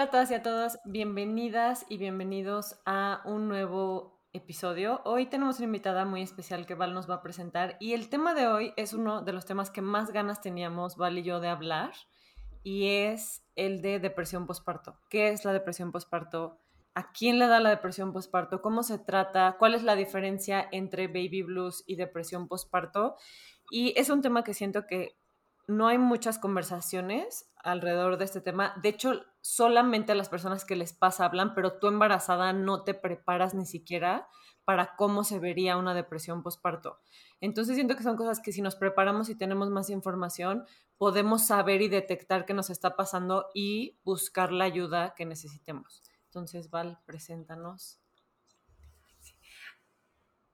Hola a todas y a todos, bienvenidas y bienvenidos a un nuevo episodio. Hoy tenemos una invitada muy especial que Val nos va a presentar y el tema de hoy es uno de los temas que más ganas teníamos Val y yo de hablar y es el de depresión postparto. ¿Qué es la depresión postparto? ¿A quién le da la depresión postparto? ¿Cómo se trata? ¿Cuál es la diferencia entre baby blues y depresión postparto? Y es un tema que siento que no hay muchas conversaciones alrededor de este tema. De hecho, solamente a las personas que les pasa hablan, pero tú embarazada no te preparas ni siquiera para cómo se vería una depresión postparto. Entonces siento que son cosas que si nos preparamos y tenemos más información, podemos saber y detectar qué nos está pasando y buscar la ayuda que necesitemos. Entonces, Val, preséntanos.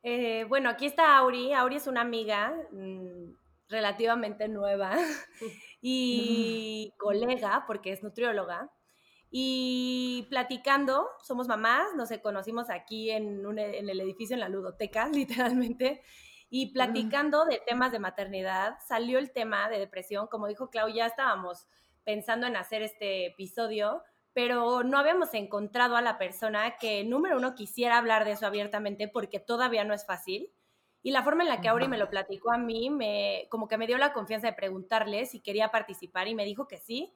Eh, bueno, aquí está Auri. Auri es una amiga mm, relativamente nueva y colega, porque es nutrióloga. Y platicando, somos mamás, nos conocimos aquí en, en el edificio, en la ludoteca, literalmente, y platicando de temas de maternidad, salió el tema de depresión. Como dijo Clau, ya estábamos pensando en hacer este episodio, pero no habíamos encontrado a la persona que, número uno, quisiera hablar de eso abiertamente porque todavía no es fácil. Y la forma en la que Auri me lo platicó a mí, me, como que me dio la confianza de preguntarle si quería participar y me dijo que sí.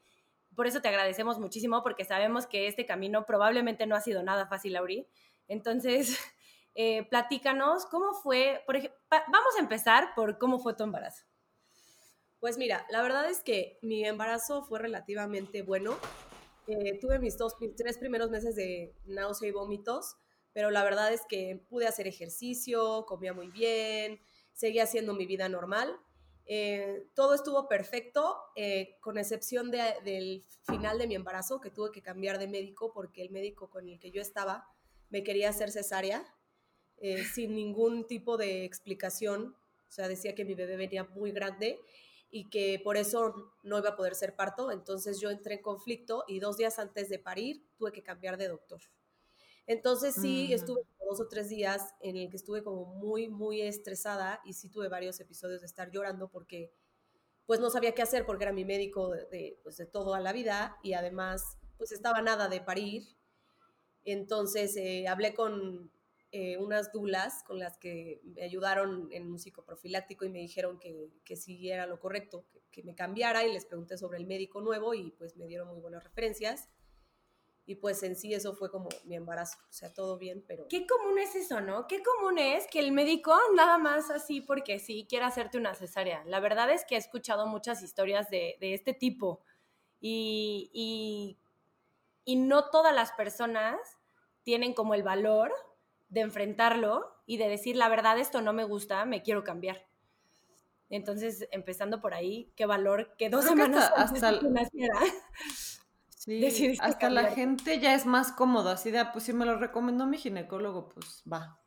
Por eso te agradecemos muchísimo porque sabemos que este camino probablemente no ha sido nada fácil, Auri. Entonces, eh, platícanos cómo fue, por ejemplo, vamos a empezar por cómo fue tu embarazo. Pues mira, la verdad es que mi embarazo fue relativamente bueno. Eh, tuve mis dos, mis tres primeros meses de náusea y vómitos pero la verdad es que pude hacer ejercicio, comía muy bien, seguía haciendo mi vida normal. Eh, todo estuvo perfecto, eh, con excepción del final de mi embarazo, que tuve que cambiar de médico porque el médico con el que yo estaba me quería hacer cesárea eh, sin ningún tipo de explicación. O sea, decía que mi bebé venía muy grande y que por eso no iba a poder ser parto. Entonces yo entré en conflicto y dos días antes de parir tuve que cambiar de doctor. Entonces sí, estuve dos o tres días en el que estuve como muy, muy estresada y sí tuve varios episodios de estar llorando porque pues no sabía qué hacer porque era mi médico de, pues, de toda la vida y además pues estaba nada de parir. Entonces eh, hablé con eh, unas dulas con las que me ayudaron en un psicoprofiláctico y me dijeron que, que sí era lo correcto, que, que me cambiara y les pregunté sobre el médico nuevo y pues me dieron muy buenas referencias y pues en sí eso fue como mi embarazo, o sea, todo bien, pero... Qué común es eso, ¿no? Qué común es que el médico nada más así porque sí quiera hacerte una cesárea. La verdad es que he escuchado muchas historias de, este tipo y, y, y no todas las personas tienen como el valor de enfrentarlo y de decir, la verdad, esto no me gusta, me quiero cambiar. Entonces, empezando por ahí, qué valor que dos semanas hasta, hasta, Sí, hasta la gente ya es más cómodo, así de, ah, pues si me lo recomendó mi ginecólogo, pues va.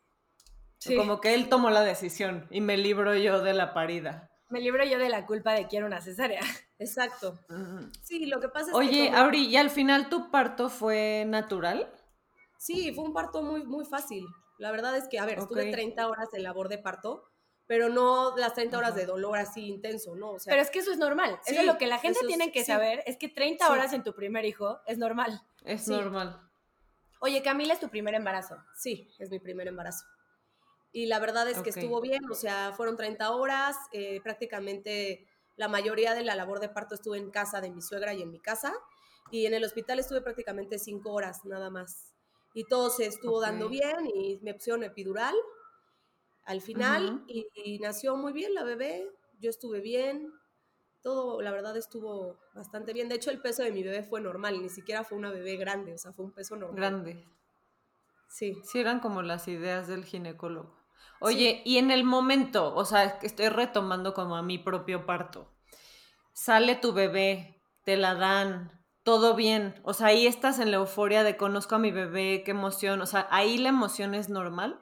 Como que él tomó la decisión y me libro yo de la parida. Me libro yo de la culpa de quiero una cesárea. Exacto. Sí, lo que pasa es Oye, que... Oye, Auri, ¿y al final tu parto fue natural? Sí, fue un parto muy, muy fácil. La verdad es que, a ver, estuve 30 horas en labor de parto, pero no las 30 horas de dolor así intenso, ¿no? pero es que eso es normal. eso es lo que la gente tiene que saber, es que 30 horas en tu primer hijo es normal. Es normal. Oye, Camila, ¿es tu primer embarazo? Sí, es mi primer embarazo. Y la verdad es que estuvo bien, o sea, fueron 30 horas, eh, prácticamente la mayoría de la labor de parto estuve en casa de mi suegra y en mi casa, y en el hospital estuve prácticamente 5 horas nada más. Y todo se estuvo dando bien y me pusieron epidural al final y, nació muy bien la bebé, yo estuve bien, todo la verdad estuvo bastante bien. De hecho, el peso de mi bebé fue normal, ni siquiera fue una bebé grande, o sea, fue un peso normal. Grande. Sí. Sí, eran como las ideas del ginecólogo. Oye, y en el momento, o sea, estoy retomando como a mi propio parto. Sale tu bebé, te la dan, todo bien. O sea, ahí estás en la euforia de conozco a mi bebé, qué emoción. O sea, ahí la emoción es normal.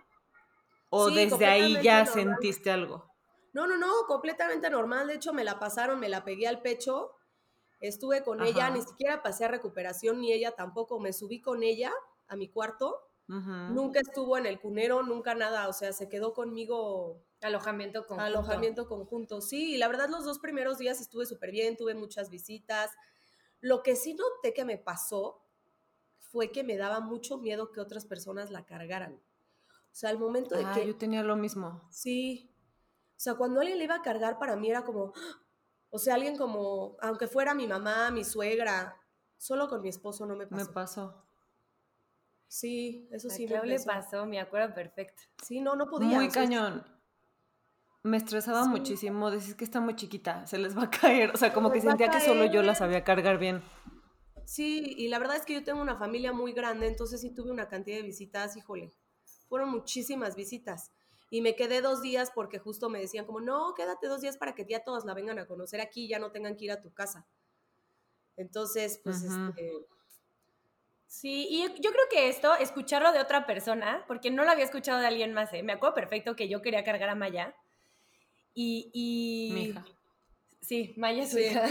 ¿O desde ahí ya sentiste algo? No, no, no, completamente normal. De hecho, me la pasaron, me la pegué al pecho. Estuve con ella, ni siquiera pasé a recuperación, ni ella tampoco. Me subí con ella a mi cuarto. Nunca estuvo en el cunero, nunca nada. O sea, se quedó conmigo. Alojamiento conjunto. Alojamiento conjunto. Sí, la verdad, los dos primeros días estuve súper bien, tuve muchas visitas. Lo que sí noté que me pasó fue que me daba mucho miedo que otras personas la cargaran. O sea, al momento de Ah, que... yo tenía lo mismo. Sí. O sea, cuando alguien le iba a cargar, para mí era como... O sea, alguien como, aunque fuera mi mamá, mi suegra, solo con mi esposo no me Me pasó. pasó. Sí, eso sí me Clau le pasó. pasó, me acuerdo perfecto. Sí, no, no podía. Muy o sea, cañón. Me estresaba Sí. muchísimo. Decís que está muy chiquita, se les va a caer. O sea, como Se que sentía que solo yo la sabía cargar bien. Sí, y la verdad es que yo tengo una familia muy grande, entonces sí tuve una cantidad de visitas, híjole, fueron muchísimas visitas. Y me quedé dos días porque justo me decían como, no, quédate dos días para que ya todos la vengan a conocer aquí y ya no tengan que ir a tu casa. Entonces, pues, este, Sí, y yo creo que esto, escucharlo de otra persona, porque no lo había escuchado de alguien más, ¿eh? me acuerdo perfecto que yo quería cargar a Maya. Y. y... Mi hija. Sí, Maya es su Sí. hija.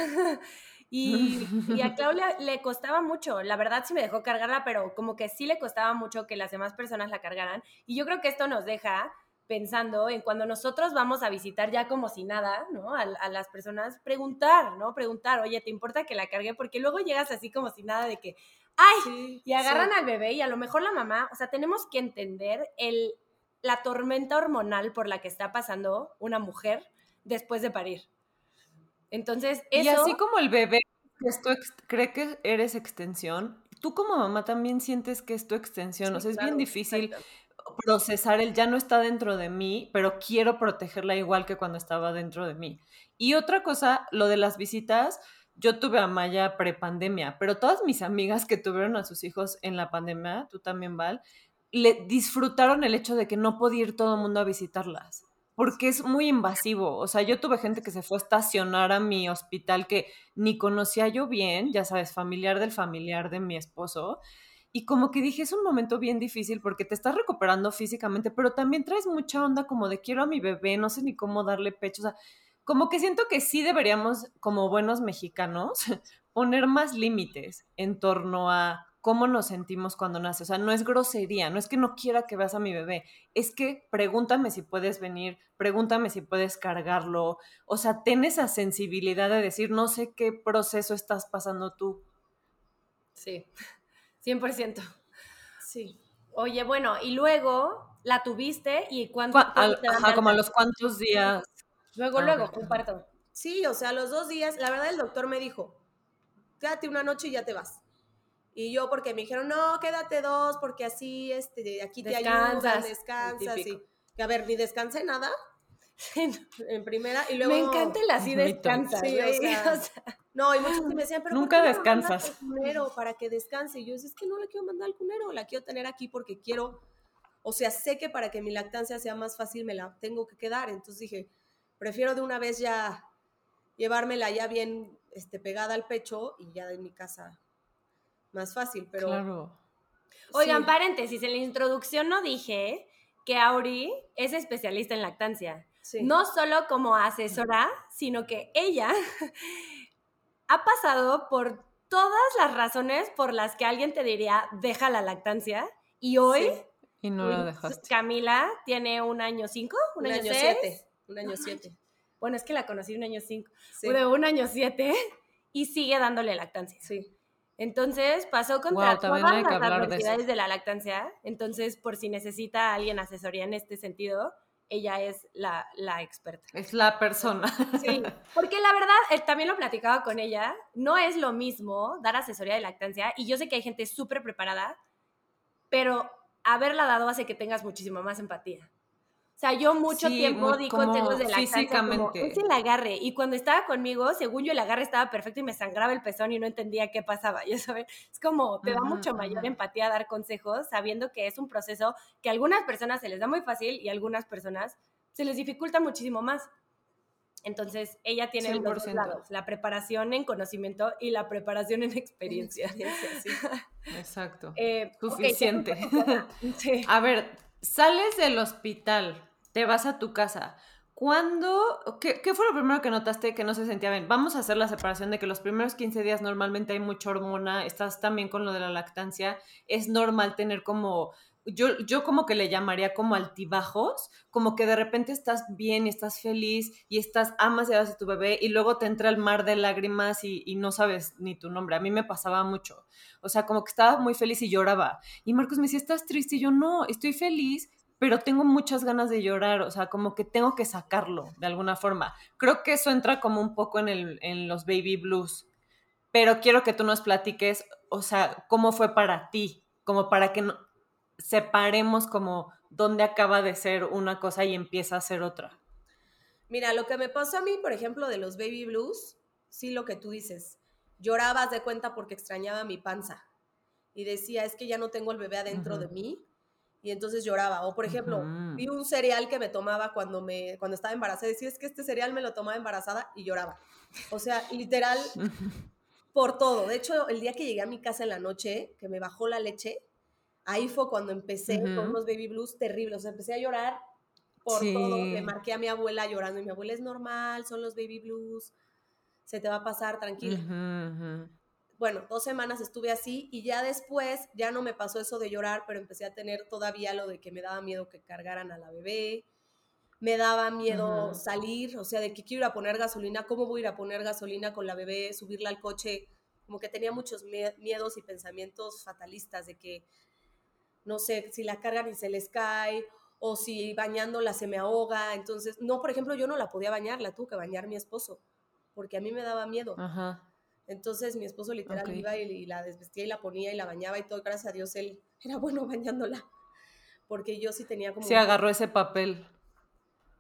Y, y a Claudia le costaba mucho. La verdad sí me dejó cargarla, pero como que sí le costaba mucho que las demás personas la cargaran. Y yo creo que esto nos deja pensando en cuando nosotros vamos a visitar ya como si nada, ¿no? A, a las personas, preguntar, ¿no? Preguntar, oye, ¿te importa que la cargue? Porque luego llegas así como si nada de que, ¡ay! sí, Y agarran sí. al bebé y a lo mejor la mamá, o sea, tenemos que entender el, la tormenta hormonal por la que está pasando una mujer después de parir. Entonces, eso... Y así como el bebé que es tu ex- cree que eres extensión, tú como mamá también sientes que es tu extensión. o sea, es bien difícil exacto. procesar el ya no está dentro de mí, pero quiero protegerla igual que cuando estaba dentro de mí. Y otra cosa, lo de las visitas, yo tuve a Maya prepandemia, pero todas mis amigas que tuvieron a sus hijos en la pandemia, tú también, Val, le disfrutaron el hecho de que no podía ir todo el mundo a visitarlas, porque es muy invasivo. O sea, yo tuve gente que se fue a estacionar a mi hospital que ni conocía yo bien, ya sabes, familiar del familiar de mi esposo, y como que dije, es un momento bien difícil porque te estás recuperando físicamente, pero también traes mucha onda como de quiero a mi bebé, no sé ni cómo darle pecho. O sea, como que siento que sí deberíamos, como buenos mexicanos, poner más límites en torno a cómo nos sentimos cuando nace. O sea, no es grosería, no es que no quiera que veas a mi bebé, es que pregúntame si puedes venir, pregúntame si puedes cargarlo. O sea, ten esa sensibilidad de decir, no sé qué proceso estás pasando tú. Sí, 100%. Sí. Oye, bueno, y luego la tuviste y cuánto... Al- ajá, como a los cuantos días. Luego, Ah, luego, ok. un parto. Sí, o sea, los dos días, la verdad el doctor me dijo, quédate una noche y ya te vas. Y yo porque me dijeron, no, quédate dos, porque así, este, aquí te ayudan, Descansas, descansas, y a ver, ni descansé nada en primera, y luego... Me encanta el así Mito. descansa, Sí, o sea, O sea, No, y muchos me decían, pero ¿por Nunca qué descansas. cunero para que descanse? Y yo decía, es que no la quiero mandar al cunero, la quiero tener aquí porque quiero, o sea, sé que para que mi lactancia sea más fácil me la tengo que quedar. Entonces dije, prefiero de una vez ya llevármela ya bien este, pegada al pecho y ya en mi casa más fácil, pero... Claro. Oigan, sí. paréntesis, en la introducción no dije que Auri es especialista en lactancia. Sí. No solo como asesora, sino que ella ha pasado por todas las razones por las que alguien te diría, deja la lactancia. Y hoy, Sí, Y no lo dejaste. Camila tiene un año cinco, un, un año, siete. Un año siete. Bueno, es que la conocí un año cinco. Sí. De un año siete y sigue dándole lactancia. sí. Entonces pasó contra también todas las de adversidades de, la lactancia. Entonces, por si necesita a alguien asesoría en este sentido, ella es la, la experta. Es la persona. Sí, porque la verdad, eh, también lo platicaba con ella, no es lo mismo dar asesoría de lactancia y yo sé que hay gente súper preparada, pero haberla dado hace que tengas muchísimo más empatía. O sea, yo mucho Sí, tiempo muy- di como consejos de como, físicamente. es el agarre. Y cuando estaba conmigo, según yo, el agarre estaba perfecto y me sangraba el pezón y no entendía qué pasaba, ya sabes. Es como, te da mucho mayor empatía dar consejos, sabiendo que es un proceso que a algunas personas se les da muy fácil y a algunas personas se les dificulta muchísimo más. Entonces, ella tiene los dos 100%. lados, la preparación en conocimiento y la preparación en experiencia. Experiencia, sí. Exacto. Eh, Suficiente. ¿qué fue? Sí. A ver, sales del hospital, te vas a tu casa. ¿Cuándo? ¿Qué, fue lo primero que notaste que no se sentía bien? Vamos a hacer la separación de que los primeros 15 días normalmente hay mucha hormona, estás también con lo de la lactancia, es normal tener como yo, yo como que le llamaría como altibajos, como que de repente estás bien y estás feliz y estás, amas y amas a tu bebé y luego te entra el mar de lágrimas y, y no sabes ni tu nombre. A mí me pasaba mucho. O sea, como que estaba muy feliz y lloraba. Y Marcos me decía, ¿estás triste? Y yo, no, estoy feliz, pero tengo muchas ganas de llorar, o sea, como que tengo que sacarlo de alguna forma. Creo que eso entra como un poco en, el, en los baby blues, pero quiero que tú nos platiques, o sea, cómo fue para ti, como para que no, separemos como dónde acaba de ser una cosa y empieza a ser otra. Mira, lo que me pasó a mí, por ejemplo, de los baby blues, sí lo que tú dices, llorabas de cuenta porque extrañaba mi panza y decía, es que ya no tengo el bebé adentro de mí y entonces lloraba. O por ejemplo, vi un cereal que me tomaba cuando, me, cuando estaba embarazada, decía, es que este cereal me lo tomaba embarazada y lloraba. O sea, literal, por todo. De hecho, el día que llegué a mi casa en la noche, que me bajó la leche, ahí fue cuando empecé con unos baby blues terribles. O sea, empecé a llorar por todo. Le marqué a mi abuela llorando y mi abuela es normal, son los baby blues, se te va a pasar, tranquila bueno, dos semanas estuve así y ya después ya no me pasó eso de llorar, pero empecé a tener todavía lo de que me daba miedo que cargaran a la bebé, me daba miedo salir, o sea, de que quiero ir a poner gasolina, ¿cómo voy a ir a poner gasolina con la bebé, subirla al coche? Como que tenía muchos miedos y pensamientos fatalistas de que, no sé, si la cargan y se les cae, o si bañándola se me ahoga. Entonces, no, por ejemplo, yo no la podía bañar, la tuvo que bañar mi esposo, porque a mí me daba miedo. Ajá. Entonces mi esposo literal iba y, la desvestía y la ponía y la bañaba y todo. Gracias a Dios él era bueno bañándola. Porque yo sí tenía como... Sí, agarró ese papel.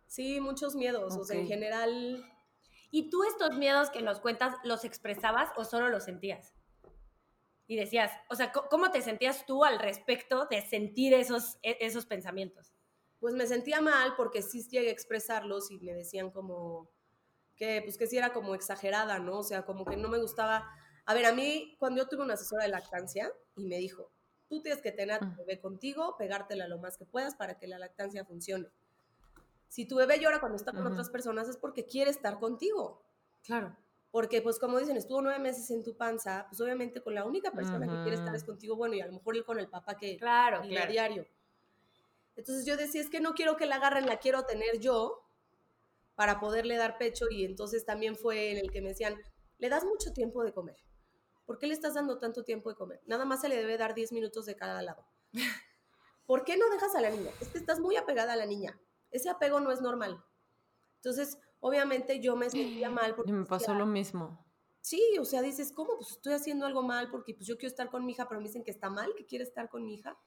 Sí, muchos miedos. O sea, en general... ¿Y tú estos miedos que nos cuentas los expresabas o solo los sentías? Y decías, o sea, ¿cómo te sentías tú al respecto de sentir esos, e, esos pensamientos? Pues me sentía mal porque sí llegué a expresarlos y me decían como, que pues que sí era como exagerada, ¿no? O sea, como que no me gustaba. A ver, a mí, cuando yo tuve una asesora de lactancia y me dijo, tú tienes que tener a tu mm. bebé contigo, pegártela lo más que puedas para que la lactancia funcione. Si tu bebé llora cuando está con otras personas es porque quiere estar contigo. Claro. Porque, pues, como dicen, estuvo nueve meses en tu panza, pues obviamente con la única persona que quiere estar es contigo, bueno, y a lo mejor él con el papá que claro, claro. diario. Entonces yo decía, es que no quiero que la agarren, la quiero tener yo, para poderle dar pecho y entonces también fue en el que me decían, le das mucho tiempo de comer. ¿Por qué le estás dando tanto tiempo de comer? Nada más se le debe dar 10 minutos de cada lado. ¿Por qué no dejas a la niña? Es que estás muy apegada a la niña. Ese apego no es normal. Entonces, obviamente yo me sentía mal porque... me pasó lo mismo. Sí, o sea, dices, ¿cómo? Pues estoy haciendo algo mal porque pues yo quiero estar con mi hija, pero me dicen que está mal, que quiere estar con mi hija.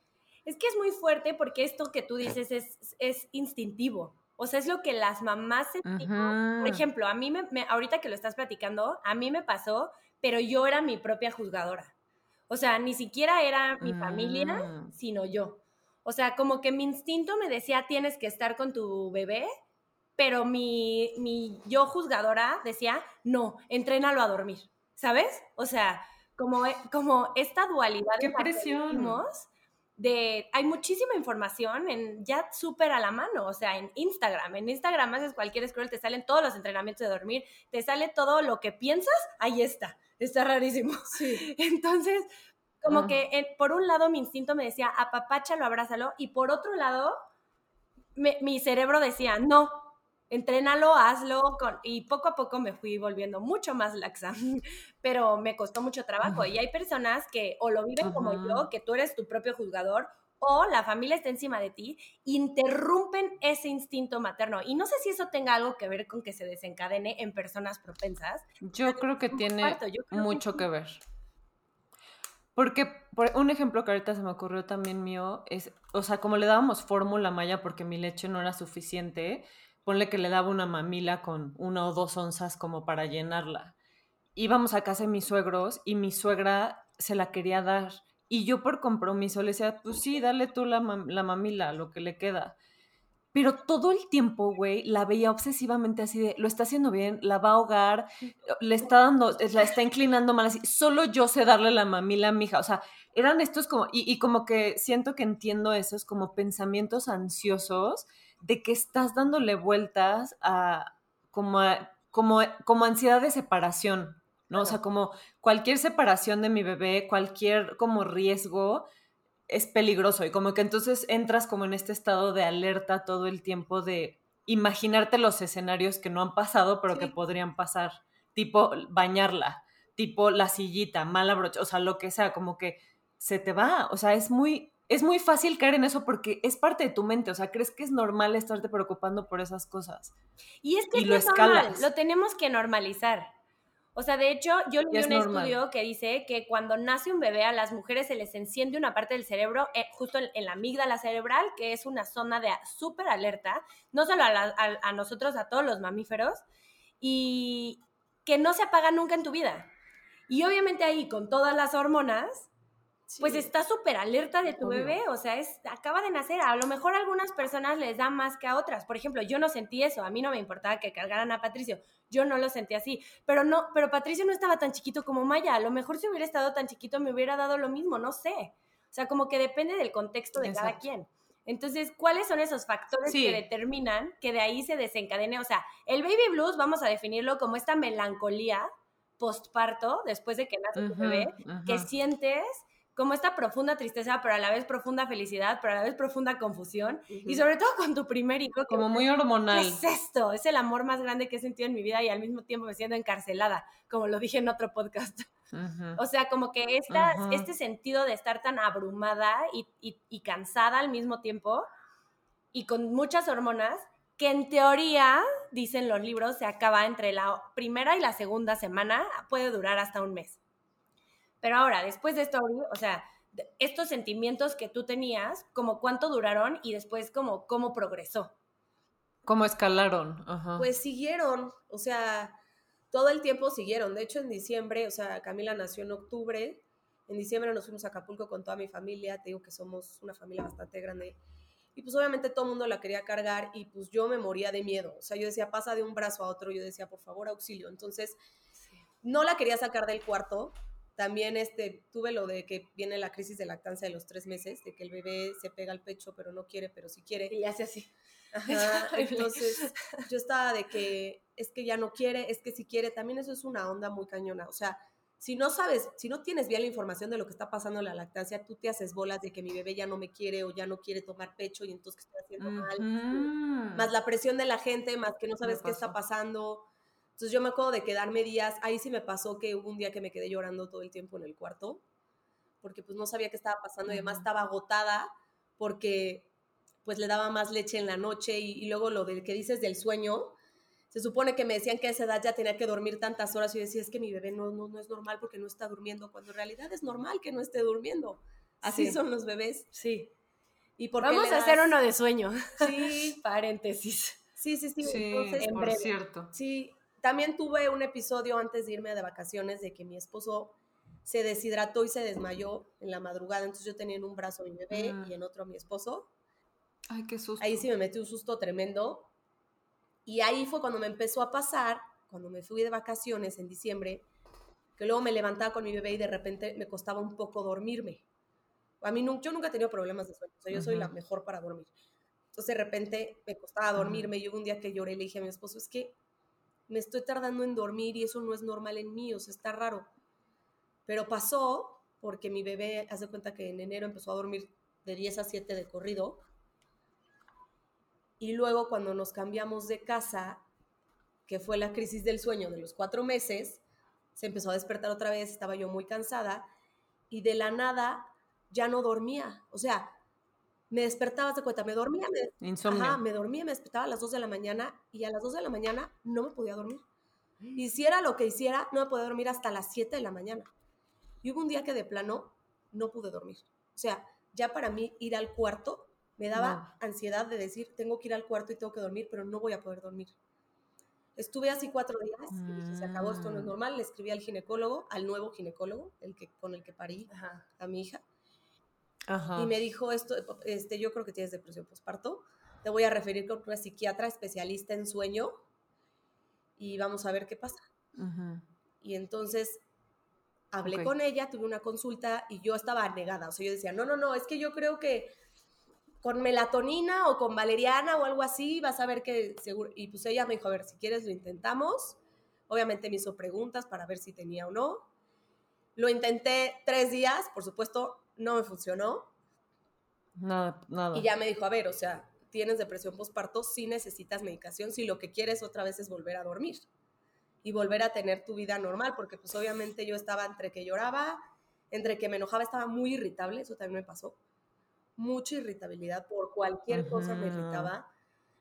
Es que es muy fuerte porque esto que tú dices es, es instintivo. O sea, es lo que las mamás sentimos. Por ejemplo, a mí me, ahorita que lo estás platicando, a mí me pasó, pero yo era mi propia juzgadora. O sea, ni siquiera era mi familia, mm. sino yo. O sea, como que mi instinto me decía, tienes que estar con tu bebé, pero mi, mi yo juzgadora decía, no, entrénalo a dormir, ¿sabes? O sea, como, como esta dualidad. ¡Qué presión! Hay muchísima información en ya súper a la mano, o sea, en Instagram. En Instagram haces cualquier scroll, te salen todos los entrenamientos de dormir, te sale todo lo que piensas, ahí está. Está rarísimo. Sí. Entonces, como que por un lado mi instinto me decía, apapáchalo, abrázalo, y por otro lado, mi cerebro decía, no, entrénalo, hazlo, con, y poco a poco me fui volviendo mucho más laxa, pero me costó mucho trabajo. Y hay personas que o lo viven como yo, que tú eres tu propio juzgador, o la familia está encima de ti, interrumpen ese instinto materno. Y no sé si eso tenga algo que ver con que se desencadene en personas propensas. Yo creo que tiene mucho que, ver. Porque por un ejemplo que ahorita se me ocurrió también mío es, o sea, como le dábamos fórmula maya porque mi leche no era suficiente, ponle que le daba una mamila con una o dos onzas como para llenarla. Íbamos a casa de mis suegros y mi suegra se la quería dar. Y yo por compromiso le decía, pues sí, dale tú la, la mamila, lo que le queda. Pero todo el tiempo, güey, la veía obsesivamente así de, lo está haciendo bien, la va a ahogar, le está dando, la está inclinando mal así. Solo yo sé darle la mamila a mi hija. O sea, eran estos como, y, y como que siento que entiendo esos como pensamientos ansiosos de que estás dándole vueltas a como, como, como ansiedad de separación, ¿no? O sea, como cualquier separación de mi bebé, cualquier como riesgo, es peligroso y como que entonces entras como en este estado de alerta todo el tiempo de imaginarte los escenarios que no han pasado pero que podrían pasar, tipo bañarla, tipo la sillita, mala brocha, o sea, lo que sea, como que se te va, o sea, es muy es muy fácil caer en eso porque es parte de tu mente, o sea, crees que es normal estarte preocupando por esas cosas. Y es que lo escalas. lo tenemos que normalizar. O sea, de hecho, yo leí un estudio que dice que cuando nace un bebé a las mujeres se les enciende una parte del cerebro, eh, justo en, la amígdala cerebral, que es una zona de súper alerta, no solo a, nosotros, a todos los mamíferos, y que no se apaga nunca en tu vida. Y obviamente ahí, con todas las hormonas, pues está súper alerta de tu bebé, o sea, es, acaba de nacer. A lo mejor a algunas personas les da más que a otras. Por ejemplo, yo no sentí eso, a mí no me importaba que cargaran a Patricio, yo no lo sentí así. Pero no, pero Patricio no estaba tan chiquito como Maya, a lo mejor si hubiera estado tan chiquito me hubiera dado lo mismo, no sé. O sea, como que depende del contexto de cada quien. Entonces, ¿cuáles son esos factores que determinan que de ahí se desencadene? O sea, el baby blues, vamos a definirlo como esta melancolía postparto, después de que nace tu bebé, que sientes como esta profunda tristeza, pero a la vez profunda felicidad, pero a la vez profunda confusión. Y sobre todo con tu primer hijo. Como muy hormonal. es esto? Es el amor más grande que he sentido en mi vida y al mismo tiempo me siento encarcelada, como lo dije en otro podcast. O sea, como que esta, este sentido de estar tan abrumada y, y cansada al mismo tiempo y con muchas hormonas, que en teoría, dicen los libros, se acaba entre la primera y la segunda semana, puede durar hasta un mes. Pero ahora, después de esto, o sea, estos sentimientos que tú tenías, como cuánto duraron y después como cómo progresó. ¿Cómo escalaron? Pues siguieron, o sea, todo el tiempo siguieron. De hecho, en diciembre, o sea, Camila nació en octubre. En diciembre nos fuimos a Acapulco con toda mi familia. Te digo que somos una familia bastante grande. Y pues obviamente todo el mundo la quería cargar y pues yo me moría de miedo. O sea, yo decía, pasa de un brazo a otro. Yo decía, por favor, auxilio. Entonces, no la quería sacar del cuarto también este, tuve lo de que viene la crisis de lactancia de los tres meses, de que el bebé se pega al pecho, pero no quiere, pero sí quiere. Y hace así. Ajá, entonces yo estaba de que es que ya no quiere, es que si quiere, también eso es una onda muy cañona. O sea, si no sabes, si no tienes bien la información de lo que está pasando en la lactancia, tú te haces bolas de que mi bebé ya no me quiere o ya no quiere tomar pecho y entonces que estoy haciendo mal. Más la presión de la gente, más que no sabes qué está pasando. Entonces yo me acuerdo de quedarme días, ahí sí me pasó que hubo un día que me quedé llorando todo el tiempo en el cuarto, porque pues no sabía qué estaba pasando y además estaba agotada porque pues le daba más leche en la noche y, luego lo del que dices del sueño, se supone que me decían que a esa edad ya tenía que dormir tantas horas y yo decía, es que mi bebé no, no, no es normal porque no está durmiendo, cuando en realidad es normal que no esté durmiendo. Así son los bebés. Sí. ¿Y Vamos a hacer uno de sueño. Sí. Paréntesis. Sí, sí, sí. sí Entonces, por cierto. Sí, también tuve un episodio antes de irme de vacaciones de que mi esposo se deshidrató y se desmayó en la madrugada. Entonces yo tenía en un brazo a mi bebé ah. y en otro a mi esposo. Ay, qué susto. Ahí sí me metí un susto tremendo. Y ahí fue cuando me empezó a pasar, cuando me fui de vacaciones en diciembre, que luego me levantaba con mi bebé y de repente me costaba un poco dormirme. A mí yo nunca he tenido problemas de sueño, o sea, yo soy la mejor para dormir. Entonces de repente me costaba dormirme y hubo un día que lloré y le dije a mi esposo, es que me estoy tardando en dormir y eso no es normal en mí, o sea, está raro. Pero pasó porque mi bebé hace cuenta que en enero empezó a dormir de 10 a 7 de corrido. Y luego cuando nos cambiamos de casa, que fue la crisis del sueño de los cuatro meses, se empezó a despertar otra vez, estaba yo muy cansada y de la nada ya no dormía. O sea, me despertaba, de cuenta, me dormía, me, Ajá, me dormía, me despertaba a las 2 de la mañana y a las 2 de la mañana no me podía dormir. Hiciera lo que hiciera, no me podía dormir hasta las 7 de la mañana. Y hubo un día que de plano no pude dormir. O sea, ya para mí ir al cuarto me daba ansiedad de decir, tengo que ir al cuarto y tengo que dormir, pero no voy a poder dormir. Estuve así cuatro días y dije, se acabó, esto no es mm. normal. Le escribí al ginecólogo, al nuevo ginecólogo, el que, con el que parí a mi hija y me dijo esto, este, yo creo que tienes depresión postparto, te voy a referir con una psiquiatra especialista en sueño y vamos a ver qué pasa. Y entonces hablé con ella, tuve una consulta y yo estaba negada, o sea, yo decía, no, no, no, es que yo creo que con melatonina o con valeriana o algo así vas a ver que seguro, y pues ella me dijo, a ver, si quieres lo intentamos, obviamente me hizo preguntas para ver si tenía o no, lo intenté tres días, por supuesto, no me funcionó. Nada, nada. Y ya me dijo, a ver, o sea, tienes depresión postparto, sí necesitas medicación, si lo que quieres otra vez es volver a dormir y volver a tener tu vida normal, porque pues obviamente yo estaba entre que lloraba, entre que me enojaba, estaba muy irritable, eso también me pasó, mucha irritabilidad por cualquier cosa me irritaba,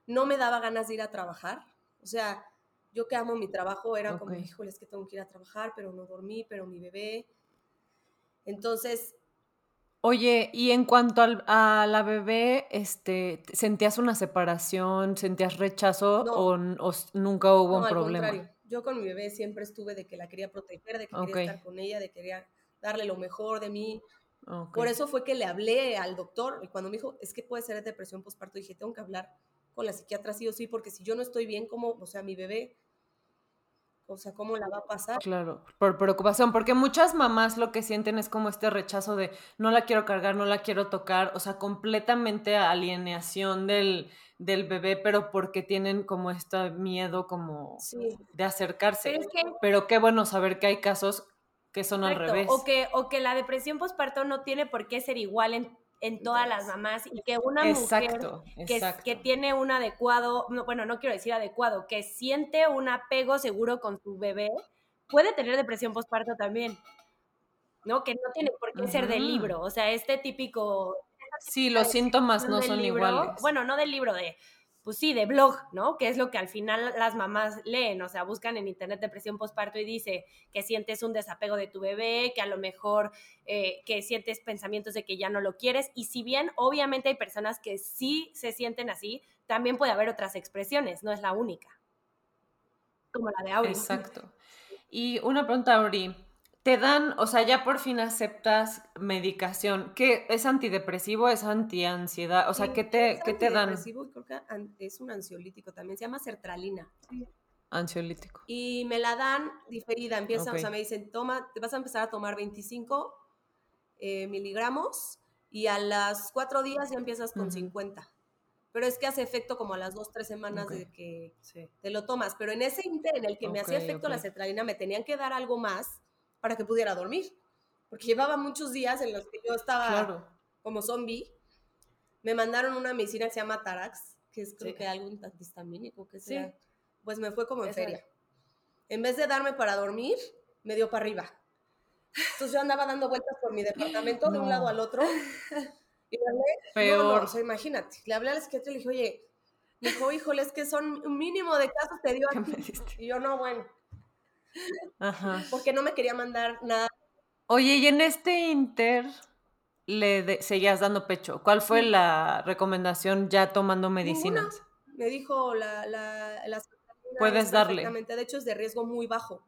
no me daba ganas de ir a trabajar, o sea, yo que amo mi trabajo era como, híjole, es que tengo que ir a trabajar, pero no dormí, pero mi bebé. Entonces... Oye, y en cuanto a la bebé, este, ¿sentías una separación, sentías rechazo o, nunca hubo un problema? Yo con mi bebé siempre estuve de que la quería proteger, de que quería estar con ella, de que quería darle lo mejor de mí. Por eso fue que le hablé al doctor y cuando me dijo, es que puede ser depresión postparto, dije, tengo que hablar con la psiquiatra sí o sí, porque si yo no estoy bien, como, o sea, mi bebé, o sea, ¿cómo la va a pasar? Claro, por preocupación, porque muchas mamás lo que sienten es como este rechazo de no la quiero cargar, no la quiero tocar, o sea, completamente alienación del, del bebé, pero porque tienen como este miedo como de acercarse. Pero, qué bueno saber que hay casos que son al revés. O que, o que la depresión postparto no tiene por qué ser igual en en todas las mamás y que una mujer que, que, tiene un adecuado, bueno, no quiero decir adecuado, que siente un apego seguro con su bebé, puede tener depresión postparto también, ¿no? Que no tiene por qué ser del libro, o sea, este típico... Sí, los síntomas no son iguales. Bueno, no del libro de pues sí, de blog, ¿no? Que es lo que al final las mamás leen, o sea, buscan en internet depresión postparto y dice que sientes un desapego de tu bebé, que a lo mejor eh, que sientes pensamientos de que ya no lo quieres. Y si bien obviamente hay personas que sí se sienten así, también puede haber otras expresiones, no es la única. Como la de Auri. Exacto. Y una pregunta, Auri te dan, o sea, ya por fin aceptas medicación. ¿Qué es antidepresivo? ¿Es antiansiedad? O sea, ¿qué te, ¿qué te dan? Antidepresivo, creo que es un ansiolítico también, se llama sertralina. Ansiolítico. Y me la dan diferida, empieza, o sea, me dicen, toma, te vas a empezar a tomar 25 eh, miligramos y a las cuatro días ya empiezas con 50. Pero es que hace efecto como a las dos, tres semanas de que te lo tomas. Pero en ese inter en el que me hacía efecto la sertralina, me tenían que dar algo más para que pudiera dormir. Porque llevaba muchos días en los que yo estaba como zombie. Me mandaron una medicina que se llama Tarax, que es creo que algún antihistamínico, que sea. Pues me fue como en feria. En vez de darme para dormir, me dio para arriba. Entonces yo andaba dando vueltas por mi departamento de un lado al otro. Y le hablé, Peor. o sea, imagínate. Le hablé al psiquiatra y le dije, oye, me dijo, híjole, es que son un mínimo de casos te dio aquí. Y yo, no, bueno. Ajá. Porque no me quería mandar nada. Oye, y en este inter le seguías dando pecho. ¿Cuál fue la recomendación ya tomando medicinas? Me dijo la, la, Puedes darle. De hecho, es de riesgo muy bajo.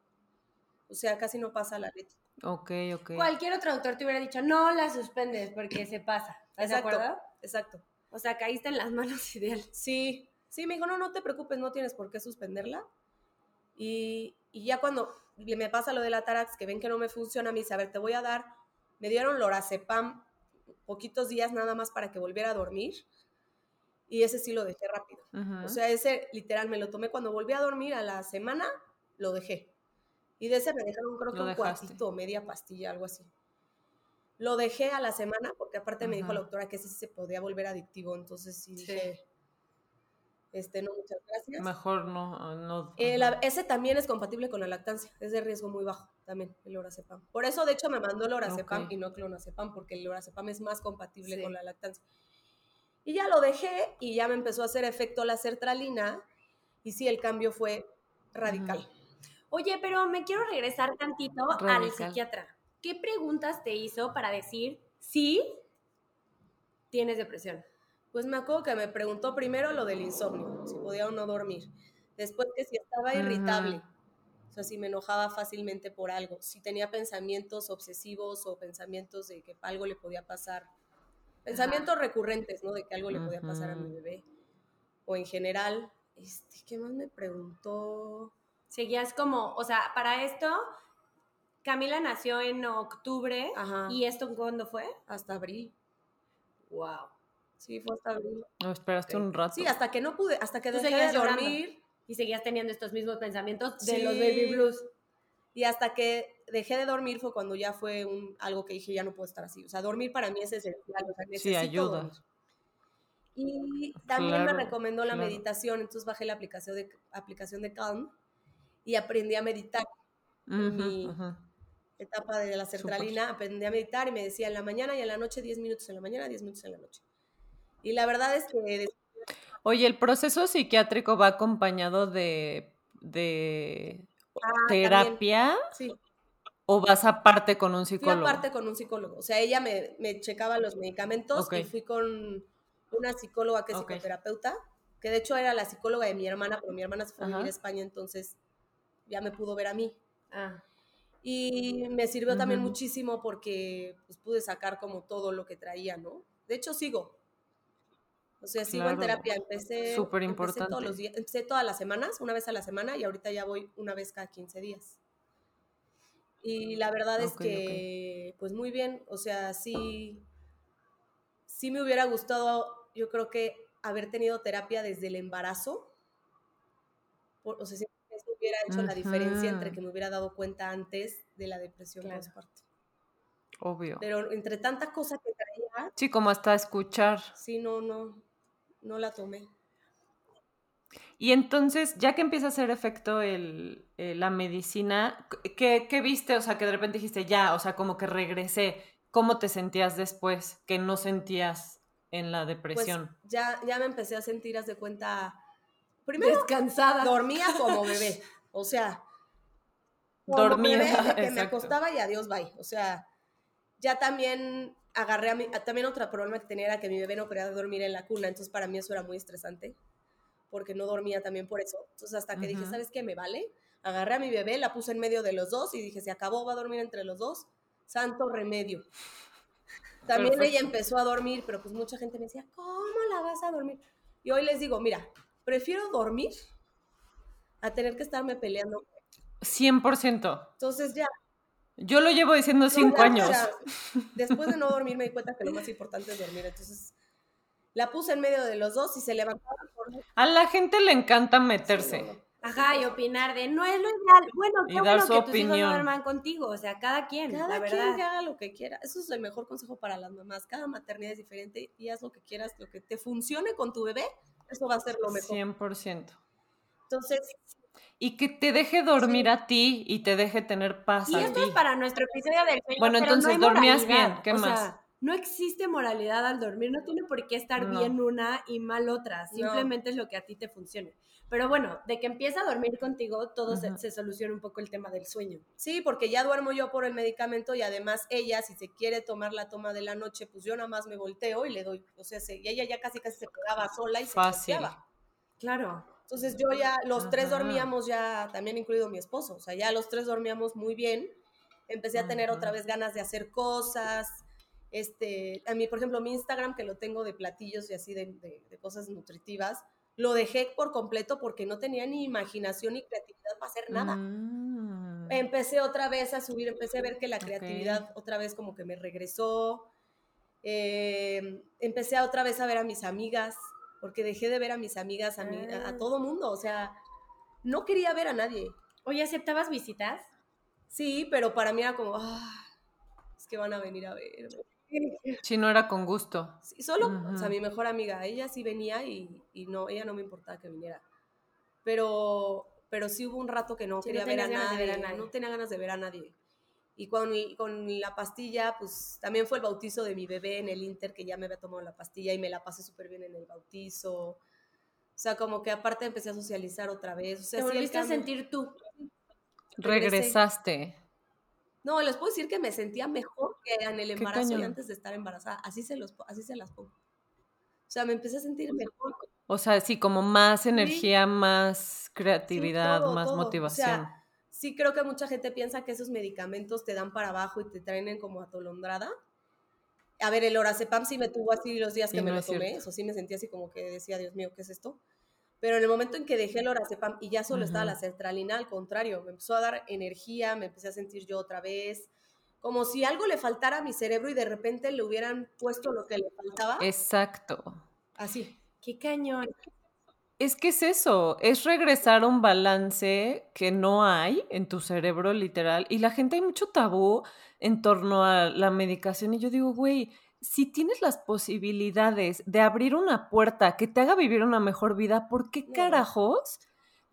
O sea, casi no pasa la leche. Ok, ok. Cualquier otro doctor te hubiera dicho, no la suspendes porque se pasa. ¿Estás de acuerdo? Exacto. O sea, caíste en las manos ideal. Sí, sí, me dijo, no, no te preocupes, no tienes por qué suspenderla. Y, y ya cuando me pasa lo de la Tarax, que ven que no me funciona, me dice, a ver, te voy a dar, me dieron lorazepam poquitos días nada más para que volviera a dormir. Y ese sí lo dejé rápido. O sea, ese literal me lo tomé cuando volví a dormir a la semana, lo dejé. Y de ese me dejaron creo que un cuartito o media pastilla, algo así. Lo dejé a la semana porque aparte me dijo la doctora que ese sí se podía volver adictivo. Entonces sí, dije, este, no, muchas gracias. Mejor no. Ah, no eh, ese también es compatible con la lactancia, es de riesgo muy bajo también, el lorazepam. Por eso, de hecho, me mandó el lorazepam y no clonazepam, porque el lorazepam es más compatible con la lactancia. Y ya lo dejé y ya me empezó a hacer efecto la sertralina y sí, el cambio fue radical. Oye, pero me quiero regresar tantito al psiquiatra. ¿Qué preguntas te hizo para decir sí tienes depresión? Pues me acuerdo que me preguntó primero lo del insomnio, si podía o no dormir. Después que si estaba irritable, o sea, si me enojaba fácilmente por algo, si tenía pensamientos obsesivos o pensamientos de que algo le podía pasar. Pensamientos recurrentes, ¿no? De que algo le podía pasar a mi bebé. O en general, este, ¿qué más me preguntó? Seguías como, o sea, para esto, Camila nació en octubre. ¿Y esto cuándo fue? Hasta abril. Wow. Sí, fue hasta abril. No, esperaste un rato. Sí, hasta que no pude, hasta que dejé de dormir. Y seguías teniendo estos mismos pensamientos de los baby blues. Y hasta que dejé de dormir fue cuando ya fue un, algo que dije, ya no puedo estar así. O sea, dormir para mí es esencial. O sea, sí, ayuda. Dormir. Y también me recomendó la claro. meditación, entonces bajé la aplicación de, aplicación de Calm y aprendí a meditar. Mi-. Etapa de la sertralina, aprendí a meditar y me decía en la mañana y en la noche 10 minutos en la mañana, 10 minutos en la noche. Y la verdad es que Oye, ¿el proceso psiquiátrico va acompañado de, de Ah, también. terapia sí, o vas aparte con un fui psicólogo? aparte con un psicólogo. O sea, ella me, me checaba los medicamentos y fui con una psicóloga que es psicoterapeuta, que de hecho era la psicóloga de mi hermana, pero mi hermana se fue a vivir a España, entonces ya me pudo ver a mí. Ah, Y me sirvió también muchísimo porque pues, pude sacar como todo lo que traía, ¿no? De hecho, sigo. O sea, sigo en Claro. terapia. Empecé, Súper empecé todos importante. los días, empecé todas las semanas, una vez a la semana, y ahorita ya voy una vez cada 15 días. Y la verdad es que, pues muy bien, o sea, sí, sí me hubiera gustado, yo creo que haber tenido terapia desde el embarazo. O sea, si eso hubiera hecho la diferencia entre que me hubiera dado cuenta antes de la depresión Claro. postparto. Obvio. Pero entre tanta cosa que traía, Sí, como hasta escuchar. sí, no, no, no la tomé. Y entonces, ya que empieza a hacer efecto el, eh, la medicina, ¿qué, ¿qué viste? O sea, que de repente dijiste, ya, o sea, como que regresé. ¿Cómo te sentías después que no sentías en la Pues depresión? ya, ya me empecé a sentir, haz de cuenta, primero descansada. dormía como bebé, o sea, como Dormida, bebé, de que me acostaba y adiós, bye. O sea, ya también agarré a mi, a- también otro problema que tenía era que mi bebé no quería dormir en la cuna, entonces para mí eso era muy estresante, porque no dormía también por eso. Entonces hasta que dije, Ujú. ¿sabes qué? Me vale. Agarré a mi bebé, la puse en medio de los dos y dije, se acabó, va a dormir entre los dos. Santo remedio. También ella Perfecto. empezó a dormir, pero pues mucha gente me decía, ¿cómo la vas a dormir? Y hoy les digo, mira, prefiero dormir a tener que estarme peleando. 100%. Entonces ya, Yo lo llevo diciendo cinco años. después de no dormir me di cuenta que lo más importante es dormir. Entonces la puse en medio de los dos y se levantaba por. A la gente le encanta meterse. Sí, no, no. Ajá, y opinar de no es lo ideal. Bueno, Y qué dar bueno su que tus hijos opinión. no duerman contigo. O sea, cada quien, Cada la quien que haga lo que quiera. Eso es el mejor consejo para las mamás. Cada maternidad es diferente y haz lo que quieras, lo que te funcione con tu bebé, eso va a ser lo mejor. 100%. Entonces, Y que te deje dormir a ti y te deje tener paz Y a esto ti. es para nuestro episodio del sueño. Bueno, pero no entonces, hay ¿dormías bien? ¿Qué o más? Sea, no existe moralidad al dormir, no tiene por qué estar No. bien una y mal otra, No. simplemente es lo que a ti te funcione. Pero bueno, de que empieza a dormir contigo, todo se, Ujú. se soluciona un poco el tema del sueño. sí, porque ya duermo yo por el medicamento y además ella, si se quiere tomar la toma de la noche, pues yo nada más me volteo y le doy, o sea, se- y ella ya casi casi se quedaba sola y se Fácil. Claro. Entonces yo ya, los tres dormíamos ya, también incluido mi esposo, o sea, ya los tres dormíamos muy bien. Empecé a tener otra vez ganas de hacer cosas. Este, a mí, por ejemplo, mi Instagram, que lo tengo de platillos y así de, de- de cosas nutritivas, lo dejé por completo porque no tenía ni imaginación ni creatividad para hacer nada. Mm. Empecé otra vez a subir, empecé a ver que la creatividad otra vez como que me regresó. Eh, empecé a otra vez a ver a mis amigas, porque dejé de ver a mis amigas, a, mi- a- a Ah. todo mundo, o sea, no quería ver a nadie. Oye, ¿aceptabas visitas? Sí, pero para mí era como, "Ah, es que van a venir a verme. Si no era con gusto. Sí, solo, o sea, mi mejor amiga, ella sí venía y, y no, ella no me importaba que viniera. Pero, pero sí hubo un rato que no Sí, no quería ver, a nadie, ver a nadie. no tenía ganas de ver a nadie. Y con, con la pastilla, pues también fue el bautizo de mi bebé en el Inter, que ya me había tomado la pastilla y me la pasé súper bien en el bautizo. O sea, como que aparte empecé a socializar otra vez. O sea, Te volviste a sentir tú. regresé. Regresaste. No, les puedo decir que me sentía mejor que en el embarazo y antes de estar embarazada. Así se, los, así se las pongo. O sea, me empecé a sentir mejor. O sea, sí, como más energía, más creatividad, todo, más todo. O motivación. sea, sí creo que mucha gente piensa que esos medicamentos te dan para abajo y te traen en como atolondrada. A ver, el Oracepam sí me tuvo así los días que me no lo tomé. Eso sí me sentía así como que decía, Dios mío, ¿qué es esto? Pero en el momento en que dejé el Oracepam y ya solo estaba la sertralina, al contrario, me empezó a dar energía, me empecé a sentir yo otra vez. Como si algo le faltara a mi cerebro y de repente le hubieran puesto lo que le faltaba. Exacto. Así. Qué cañón. Es que es eso, es regresar a un balance que no hay en tu cerebro literal. Y la gente hay mucho tabú en torno a la medicación. Y yo digo, güey, si tienes las posibilidades de abrir una puerta que te haga vivir una mejor vida, ¿por qué carajos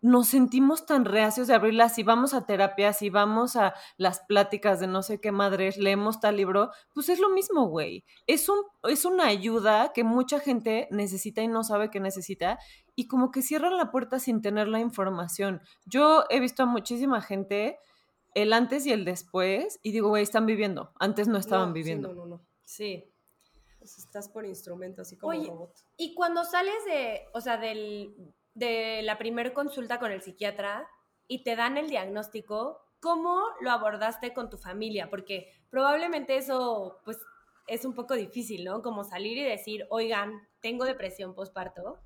nos sentimos tan reacios de abrirla? Si vamos a terapia, si vamos a las pláticas de no sé qué madres, leemos tal libro, pues es lo mismo, güey. Es, un, es una ayuda que mucha gente necesita y no sabe que necesita y como que cierran la puerta sin tener la información. Yo he visto a muchísima gente el antes y el después y digo, güey, están viviendo. Antes no estaban viviendo. Sí, no, no, no. Sí. Pues estás por instrumento, así como Oye, robot. Y cuando sales de, o sea, del, de la primer consulta con el psiquiatra y te dan el diagnóstico, ¿cómo lo abordaste con tu familia? Porque probablemente eso, pues, es un poco difícil, ¿no? Como salir y decir, oigan, tengo depresión postparto.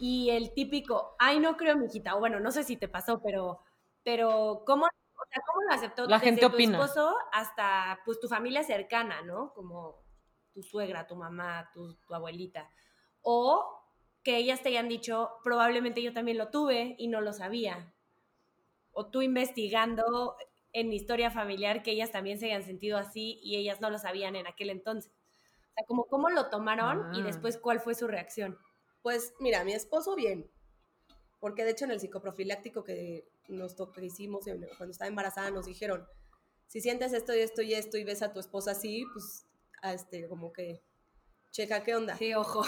Y el típico, ay, no creo, mijita. O bueno, no sé si te pasó, pero, pero ¿cómo, o sea, ¿cómo lo aceptó La desde gente tu opina. esposo hasta, pues, tu familia cercana, ¿no? Como tu suegra, tu mamá, tu, tu abuelita. O que ellas te hayan dicho, probablemente yo también lo tuve y no lo sabía. O tú investigando en mi historia familiar que ellas también se hayan sentido así y ellas no lo sabían en aquel entonces. O sea, como cómo lo tomaron y Ah. después cuál fue su reacción. Pues mira, mi esposo bien, porque de hecho en el psicoprofiláctico que nos que hicimos cuando estaba embarazada nos dijeron, si sientes esto y esto y esto y ves a tu esposa así, pues a este, como que checa qué onda. Sí, ojo.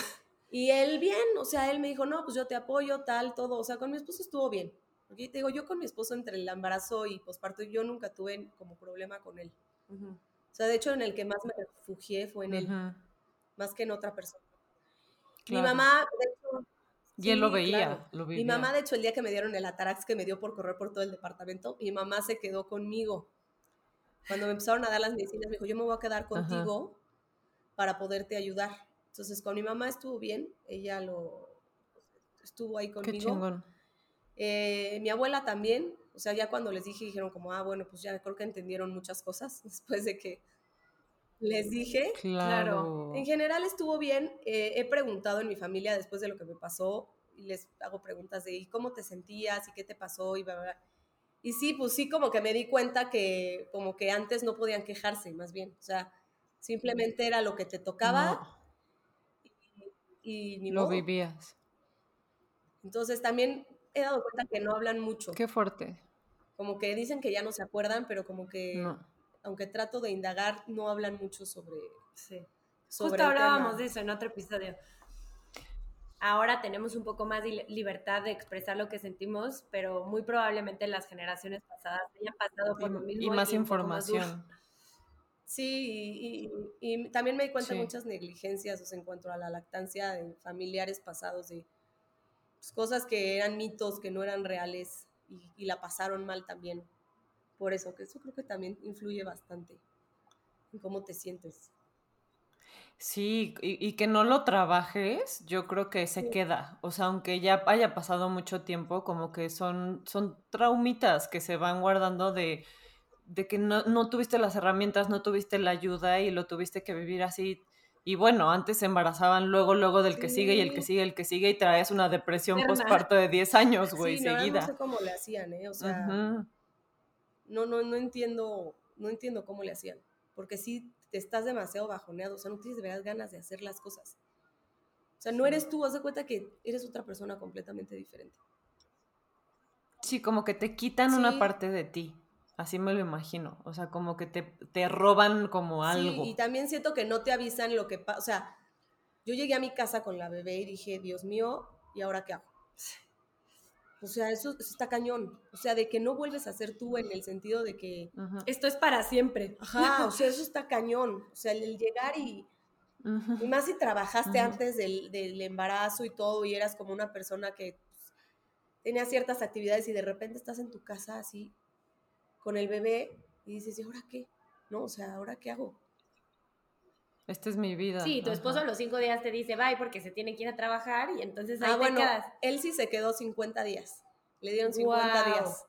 Y él bien, o sea, él me dijo, no, pues yo te apoyo, tal, todo, o sea, con mi esposo estuvo bien. Porque te digo, yo con mi esposo entre el embarazo y posparto, yo nunca tuve como problema con él. O sea, de hecho, en el que más me refugié fue en él, más que en otra persona. Claro. Mi mamá, de hecho, Y él lo veía, claro. lo Mi mamá, de hecho, el día que me dieron el atarax que me dio por correr por todo el departamento, mi mamá se quedó conmigo. Cuando me empezaron a dar las medicinas, me dijo, yo me voy a quedar contigo para poderte ayudar. Entonces, con mi mamá estuvo bien, ella lo estuvo ahí Qué conmigo. chingón. Eh, mi abuela también, o sea, ya cuando les dije, dijeron como, ah, bueno, pues ya creo que entendieron muchas cosas después de que les dije. Claro. En general estuvo bien. eh, he preguntado en mi familia después de lo que me pasó y les hago preguntas de ¿y cómo te sentías y qué te pasó y bla, bla, bla. Y sí, pues sí, como que me di cuenta que como que antes no podían quejarse, más bien. O sea, simplemente era lo que te tocaba No, y ni lo modo. vivías. Entonces también he dado cuenta que no hablan mucho. Qué fuerte. Como que dicen que ya no se acuerdan, pero como que No. Aunque trato de indagar, no hablan mucho sobre, Sí. sobre Justo hablábamos de eso en otro episodio. Ahora tenemos un poco más de libertad de expresar lo que sentimos, pero muy probablemente las generaciones pasadas hayan pasado por lo Y, mismo. y más información. Sí, y, y- y también me di cuenta de Sí. muchas negligencias o sea, en cuanto a la lactancia de familiares pasados, de pues, cosas que eran mitos, que no eran reales y, y la pasaron mal también. Por eso, que eso creo que también influye bastante en cómo te sientes. Sí, y, y que no lo trabajes, yo creo que se queda. O sea, aunque ya haya pasado mucho tiempo, como que son, son traumitas que se van guardando de, de que no, no tuviste las herramientas, no tuviste la ayuda y lo tuviste que vivir así. Y bueno, antes se embarazaban luego, luego del que sigue y el que sigue, el que sigue y traes una depresión postparto de 10 años, güey, sí, verdad seguida. no sé cómo le hacían, ¿eh? O sea. No, no, no entiendo, no entiendo cómo le hacían. Porque sí te estás demasiado bajoneado, o sea, no tienes de verdad ganas de hacer las cosas. O sea, no eres tú, haz de cuenta que eres otra persona completamente diferente. Sí, como que te quitan una parte de ti. Así me lo imagino. O sea, como que te, te roban como algo. Sí, y también siento que no te avisan lo que pasa. O sea, yo llegué a mi casa con la bebé y dije, Dios mío, ¿y ahora qué hago? O sea, eso, eso está cañón. O sea, de que no vuelves a ser tú en el sentido de que, Esto es para siempre. ajá, o sea, eso está cañón. O sea, el, llegar y, y más si trabajaste antes del, del embarazo y todo y eras como una persona que pues, tenía ciertas actividades y de repente estás en tu casa así con el bebé y dices, ¿y ahora qué? ¿No? O sea, ¿ahora qué hago? Esta es mi vida. Sí, tu esposo a ajá. los cinco días te dice bye porque se tiene que ir a trabajar y entonces ahí Ah, te bueno, quedas. él sí se quedó 50 días. Le dieron 50 Guau. días.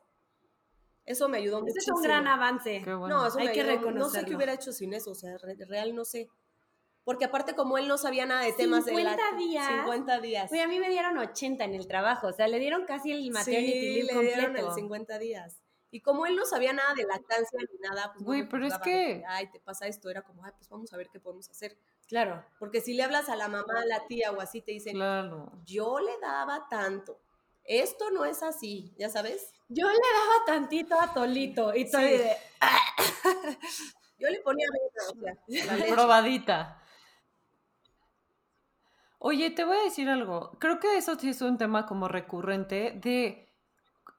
Eso me ayudó Ese muchísimo. es un gran avance. Qué bueno. No, eso Hay me que ayudó. No sé qué hubiera hecho sin eso, o sea, re- real no sé. porque aparte como él no sabía nada de temas de la... 50 días. 50 días. Oye, a mí me dieron 80 en el trabajo, o sea, le dieron casi el maternity sí, leave le dieron completo. el 50 días. Y como él no sabía nada de lactancia ni nada, pues no Güey, me pero es de que- Ay, te pasa esto, era como, ay, pues vamos a ver qué podemos hacer. Claro. Porque si le hablas a la mamá, a la tía o así, te dicen, Claro. yo le daba tanto. Esto no es así, ¿ya sabes? Yo le daba tantito a Tolito y Toli Sí. de, Yo le ponía avena, o sea, la. Probadita. Oye, te voy a decir algo. Creo que eso sí es un tema como recurrente de,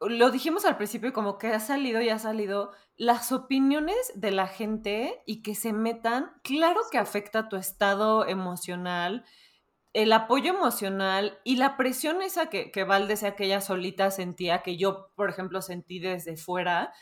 lo dijimos al principio, como que ha salido y ha salido, las opiniones de la gente y que se metan, claro que afecta tu estado emocional, el apoyo emocional y la presión esa que, que Val decía que ella solita sentía, que yo, por ejemplo, sentí desde fuera,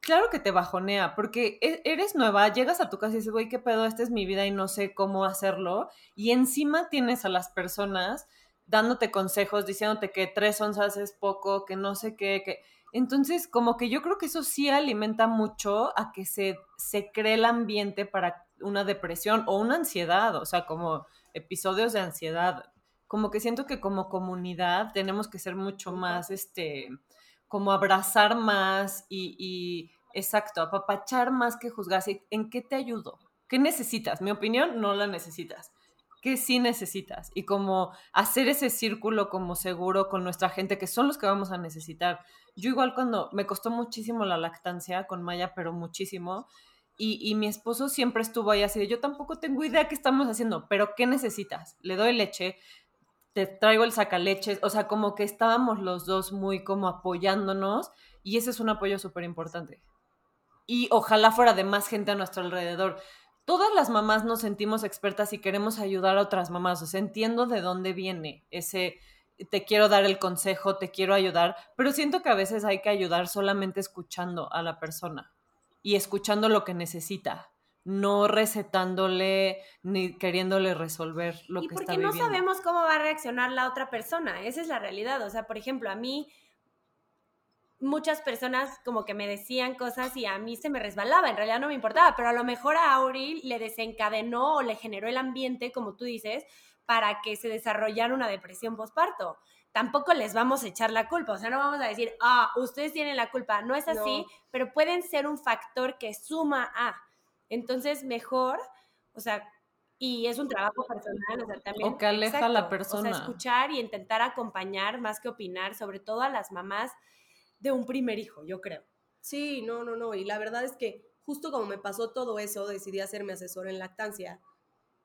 claro que te bajonea, porque e- eres nueva, llegas a tu casa y dices, güey, qué pedo, esta es mi vida y no sé cómo hacerlo, y encima tienes a las personas dándote consejos, diciéndote que tres onzas es poco, que no sé qué, que... Entonces, como que yo creo que eso sí alimenta mucho a que se, se cree el ambiente para una depresión o una ansiedad, o sea, como episodios de ansiedad. Como que siento que como comunidad tenemos que ser mucho más, este, como abrazar más y, y, exacto, apapachar más que juzgar. ¿En qué te ayudo? ¿Qué necesitas? Mi opinión, no la necesitas. ¿Qué sí necesitas? Y como hacer ese círculo como seguro con nuestra gente, que son los que vamos a necesitar. Yo igual cuando me costó muchísimo la lactancia con Maya, pero muchísimo, y, y, mi esposo siempre estuvo ahí así de, yo tampoco tengo idea qué estamos haciendo, pero ¿qué necesitas? Le doy leche, te traigo el sacaleches, o sea, como que estábamos los dos muy como apoyándonos y ese es un apoyo súper importante. Y ojalá fuera de más gente a nuestro alrededor. Todas las mamás nos sentimos expertas y queremos ayudar a otras mamás, o sea, entiendo de dónde viene ese, te quiero dar el consejo, te quiero ayudar, pero siento que a veces hay que ayudar solamente escuchando a la persona y escuchando lo que necesita, no recetándole ni queriéndole resolver lo y que porque está no viviendo. sabemos cómo va a reaccionar la otra persona, esa es la realidad. O sea, por ejemplo, a mí muchas personas como que me decían cosas y a mí se me resbalaba, en realidad no me importaba, pero a lo mejor a Auri le desencadenó o le generó el ambiente, como tú dices, para que se desarrollara una depresión postparto. Tampoco les vamos a echar la culpa, o sea, no vamos a decir, ah, ustedes tienen la culpa, no es así, No. pero pueden ser un factor que suma a. Entonces, mejor, o sea, y es un trabajo personal, o sea, también. O que aleja a la persona. O sea, escuchar y intentar acompañar más que opinar, sobre todo a las mamás de un primer hijo, yo creo. Sí, no, no, no. Y la verdad es que justo como me pasó todo eso, decidí hacerme asesor en lactancia.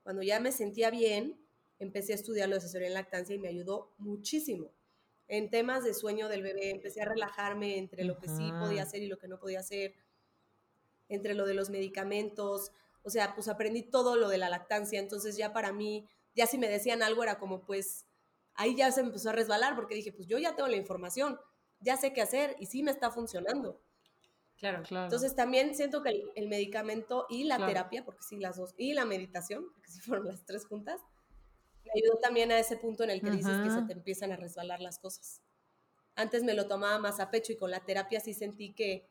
Cuando ya me sentía bien, empecé a estudiar lo de asesoría en lactancia y me ayudó muchísimo. En temas de sueño del bebé, empecé a relajarme entre lo que sí podía hacer y lo que no podía hacer, entre lo de los medicamentos. O sea, pues aprendí todo lo de la lactancia. Entonces ya para mí, ya si me decían algo era como pues, ahí ya se me empezó a resbalar porque dije, pues yo ya tengo la información, ya sé qué hacer y sí me está funcionando. Claro. Claro. Entonces también siento que el, el medicamento y la Claro. terapia, porque sí las dos, y la meditación, porque sí fueron las tres juntas, me ayudó también a ese punto en el que dices que se te empiezan a resbalar las cosas. Antes me lo tomaba más a pecho y con la terapia sí sentí que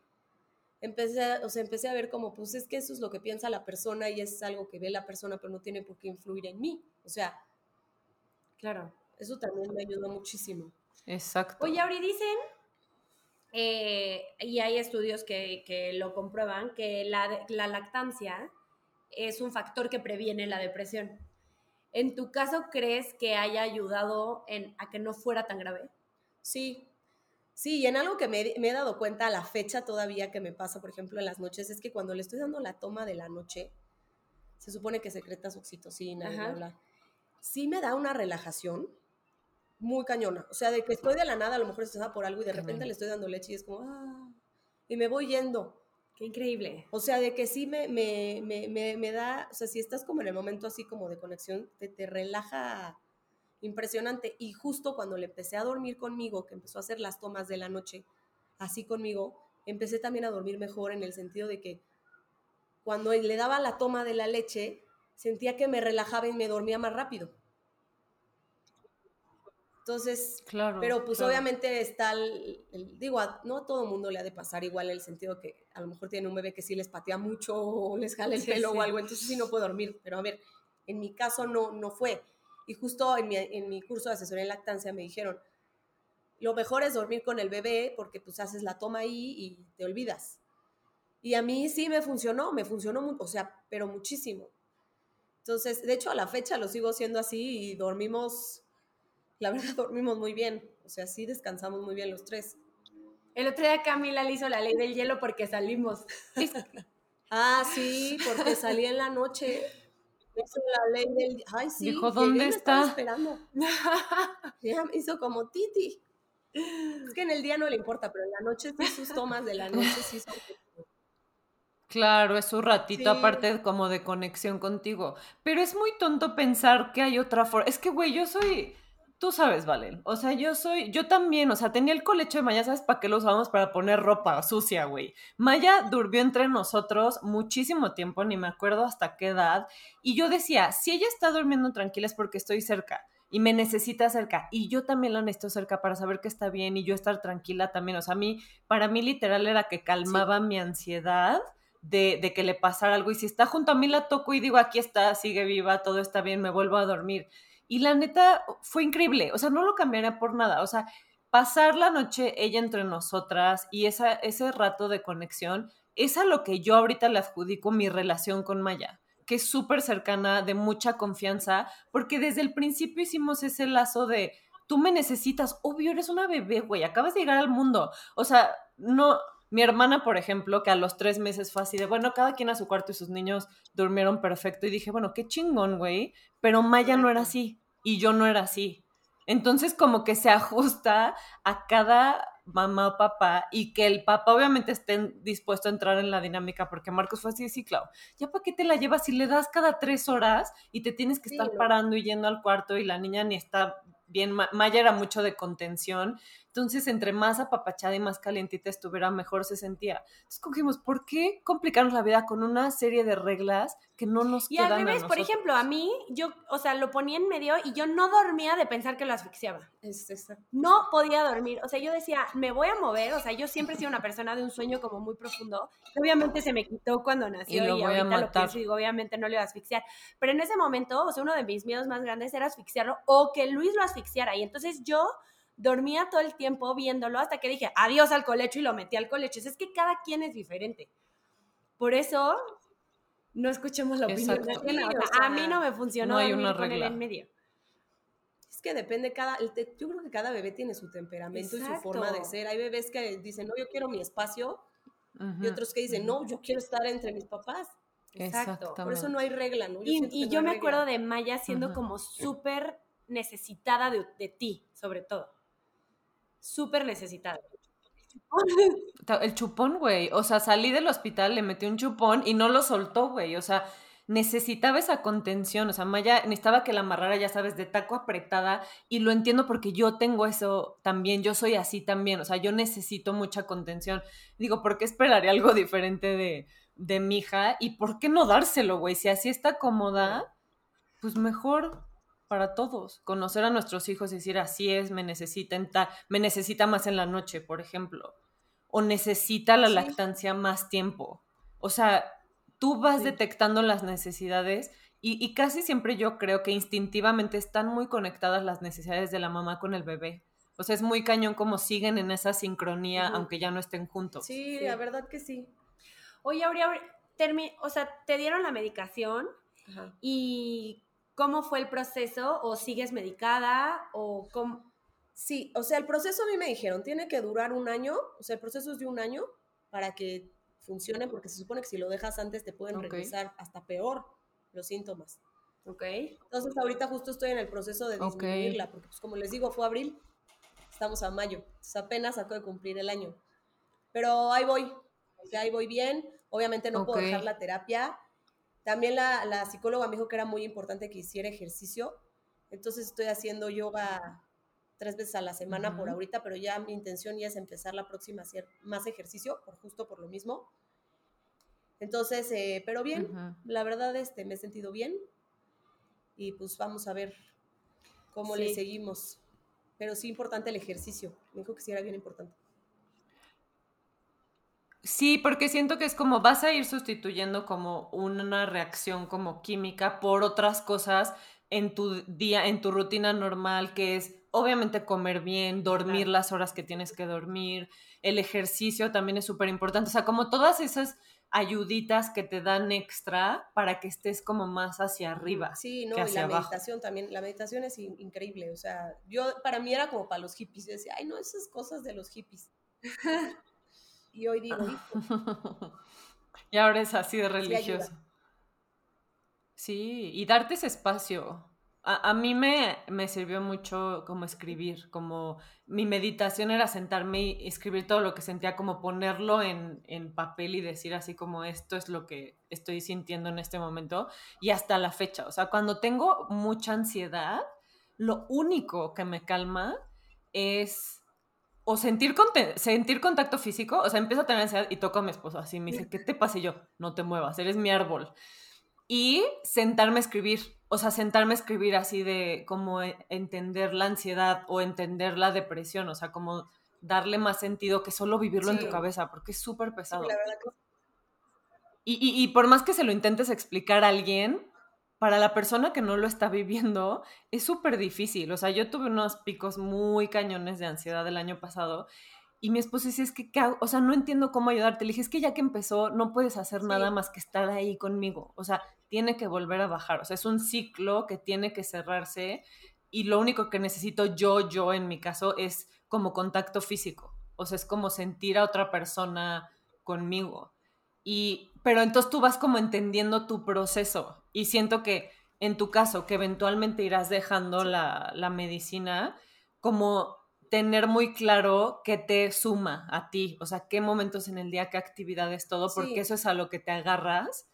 empecé, a- o sea, empecé a ver como, pues es que eso es lo que piensa la persona y es algo que ve la persona, pero no tiene por qué influir en mí. O sea, Claro. eso también me ayudó muchísimo. Exacto. Oye, Auri, dicen, eh, y hay estudios que, que lo comprueban, que la, la lactancia es un factor que previene la depresión. ¿En tu caso crees que haya ayudado en, a que no fuera tan grave? Sí, sí, y en algo que me, me he dado cuenta a la fecha todavía que me pasa, por ejemplo, en las noches, es que cuando le estoy dando la toma de la noche, se supone que secretas oxitocina, bla, bla. Sí me da una relajación muy cañona. O sea, de que estoy de la nada, a lo mejor estresada por algo y de repente Cañón. le estoy dando leche y es como, ah, y me voy yendo. Qué increíble. O sea, de que sí me, me, me, me, me da, o sea, si estás como en el momento así como de conexión, te, te relaja impresionante. Y justo cuando le empecé a dormir conmigo, que empezó a hacer las tomas de la noche así conmigo, empecé también a dormir mejor en el sentido de que cuando le daba la toma de la leche, sentía que me relajaba y me dormía más rápido. Entonces, Claro. pero pues claro. obviamente está el, el- digo, no a todo mundo le ha de pasar igual el sentido que a lo mejor tiene un bebé que sí les patea mucho o les jala el Sí, pelo sí. o algo, entonces sí no puede dormir. Pero a ver, En mi caso no, no fue. Y justo en mi, en mi curso de asesoría en lactancia me dijeron, lo mejor es dormir con el bebé porque pues haces la toma ahí y te olvidas. Y a mí sí me funcionó, me funcionó, o sea, pero muchísimo. Entonces, de hecho, a la fecha lo sigo haciendo así y dormimos, la verdad, dormimos muy bien. O sea, sí descansamos muy bien los tres. El otro día Camila le hizo la ley del hielo porque salimos. ah, sí, porque salí en la noche. Hizo la ley del... Ay, sí. Dijo, ¿dónde está? esperando. ya me hizo como Titi. Es que en el día no le importa, pero en la noche sí sus tomas de la noche sí son... Claro, es un ratito aparte como de conexión contigo. Pero es muy tonto pensar que hay otra forma. Es que, güey, yo soy... Tú sabes, Valen. O sea, yo soy... Yo también, o sea, tenía el colecho de Maya, ¿sabes para qué lo usábamos? Para poner ropa sucia, güey. Maya durmió entre nosotros muchísimo tiempo, ni me acuerdo hasta qué edad. Y yo decía, si ella está durmiendo tranquila es porque estoy cerca y me necesita cerca y yo también la necesito cerca para saber que está bien y yo estar tranquila también. O sea, a mí, para mí literal era que calmaba mi ansiedad de, de, que le pasara algo y si está junto a mí la toco y digo, aquí está, sigue viva, todo está bien, me vuelvo a dormir. Y la neta fue increíble, o sea, no lo cambiaría por nada, o sea, pasar la noche ella entre nosotras y esa, ese rato de conexión es a lo que yo ahorita le adjudico mi relación con Maya que es súper cercana, de mucha confianza, porque desde el principio hicimos ese lazo de, tú me necesitas, obvio, eres una bebé, güey, acabas de llegar al mundo. O sea, no, mi hermana, por ejemplo, que a los tres meses fue así de, bueno, cada quien a su cuarto y sus niños durmieron perfecto. Y dije, bueno, qué chingón, güey. Pero Maya no era así y yo no era así. Entonces, como que se ajusta a cada mamá o papá y que el papá obviamente esté dispuesto a entrar en la dinámica, porque Marcos fue así, sí, claro, ya para qué te la llevas si le das cada tres horas y te tienes que estar parando y yendo al cuarto y la niña ni está bien, Maya era mucho de contención, entonces, entre más apapachada y más calientita estuviera, mejor se sentía. Entonces, cogimos, ¿por qué complicarnos la vida con una serie de reglas que no nos y quedan al revés, por ejemplo, a mí, yo, o sea, lo ponía en medio y yo no dormía de pensar que lo asfixiaba. Es, no podía dormir. O sea, yo decía, me voy a mover. O sea, yo siempre he sido una persona de un sueño como muy profundo. Obviamente se me quitó cuando nació y, ahorita lo pienso y digo, obviamente no le iba a asfixiar. Pero en ese momento, o sea, uno de mis miedos más grandes era asfixiarlo o que Luis lo asfixiara. Y entonces yo dormía todo el tiempo viéndolo hasta que dije adiós al colecho y lo metí al colecho. Es que cada quien es diferente. Por eso no escuchemos la opinión de a mí no me funcionó no hay una regla. en medio. Es que depende cada, yo creo que cada bebé tiene su temperamento y su forma de ser. Hay bebés que dicen, no, yo quiero mi espacio, y otros que dicen, no, yo quiero estar entre mis papás. Exacto. Por eso no hay regla, ¿no? y, yo me acuerdo de Maya siendo como súper necesitada de ti, sobre todo súper necesitado. El chupón, güey. O sea, salí del hospital, le metí un chupón y no lo soltó, güey. O sea, necesitaba esa contención. O sea, Maya necesitaba que la amarrara, ya sabes, de taco apretada. Y lo entiendo porque yo tengo eso también. Yo soy así también. O sea, yo necesito mucha contención. Digo, ¿por qué esperaría algo diferente de, de mi hija? ¿Y por qué no dárselo, güey? Si así está cómoda, pues mejor para todos. Conocer a nuestros hijos y decir, así es, me necesita, me necesita más en la noche, por ejemplo. O necesita la lactancia más tiempo. O sea, tú vas detectando las necesidades y, casi siempre yo creo que instintivamente están muy conectadas las necesidades de la mamá con el bebé. O sea, es muy cañón como siguen en esa sincronía, aunque ya no estén juntos. Sí, la verdad que sí. Oye, Aurea, o sea, te dieron la medicación y ¿Cómo fue el proceso? ¿O sigues medicada? ¿O cómo? Sí, o sea, el proceso a mí me dijeron, tiene que durar un año, o sea, el proceso es de un año para que funcione, porque se supone que si lo dejas antes te pueden regresar hasta peor los síntomas. Ok. Entonces ahorita justo estoy en el proceso de disminuirla, porque pues como les digo, fue abril, estamos a mayo, entonces apenas acabo de cumplir el año. Pero ahí voy, o sea, ahí voy bien, obviamente no puedo dejar la terapia, también la, psicóloga me dijo que era muy importante que hiciera ejercicio, entonces estoy haciendo yoga tres veces a la semana por ahorita, pero ya mi intención ya es empezar la próxima a hacer más ejercicio, por justo por lo mismo. Entonces, eh, pero bien, la verdad este, me he sentido bien y pues vamos a ver cómo le seguimos. Pero sí importante el ejercicio, me dijo que sí era bien importante. Sí, porque siento que es como vas a ir sustituyendo como una reacción como química por otras cosas en tu día, en tu rutina normal, que es obviamente comer bien, dormir las horas que tienes que dormir, el ejercicio también es súper importante, o sea, como todas esas ayuditas que te dan extra para que estés como más hacia arriba. Sí, no, y la meditación también, la meditación es increíble, o sea, yo para mí era como para los hippies, yo decía, ay, no, esas cosas de los hippies. y hoy digo, y ahora es así de religioso. Sí, y darte ese espacio. A, mí me, me, sirvió mucho como escribir, como mi meditación era sentarme y escribir todo lo que sentía, como ponerlo en, en, papel y decir así como esto es lo que estoy sintiendo en este momento y hasta la fecha. O sea, cuando tengo mucha ansiedad, lo único que me calma es o sentir, sentir contacto físico, o sea, empiezo a tener ansiedad y toco a mi esposo así, me dice, ¿qué te pasa? Y yo, no te muevas, eres mi árbol. Y sentarme a escribir, o sea, sentarme a escribir así de como e, entender la ansiedad o entender la depresión, o sea, como darle más sentido que solo vivirlo en tu cabeza, porque es súper pesado. y, y, y por más que se lo intentes explicar a alguien, para la persona que no lo está viviendo es súper difícil. O sea, yo tuve unos picos muy cañones de ansiedad el año pasado y mi esposo dice, es que, o sea, no entiendo cómo ayudarte. Le dije, es que ya que empezó, no puedes hacer nada más que estar ahí conmigo. O sea, tiene que volver a bajar. O sea, es un ciclo que tiene que cerrarse y lo único que necesito yo, yo en mi caso, es como contacto físico. O sea, es como sentir a otra persona conmigo. Y, pero entonces tú vas como entendiendo tu proceso y siento que en tu caso, que eventualmente irás dejando la, la medicina, como tener muy claro qué te suma a ti, o sea, qué momentos en el día, qué actividades, todo, porque eso es a lo que te agarras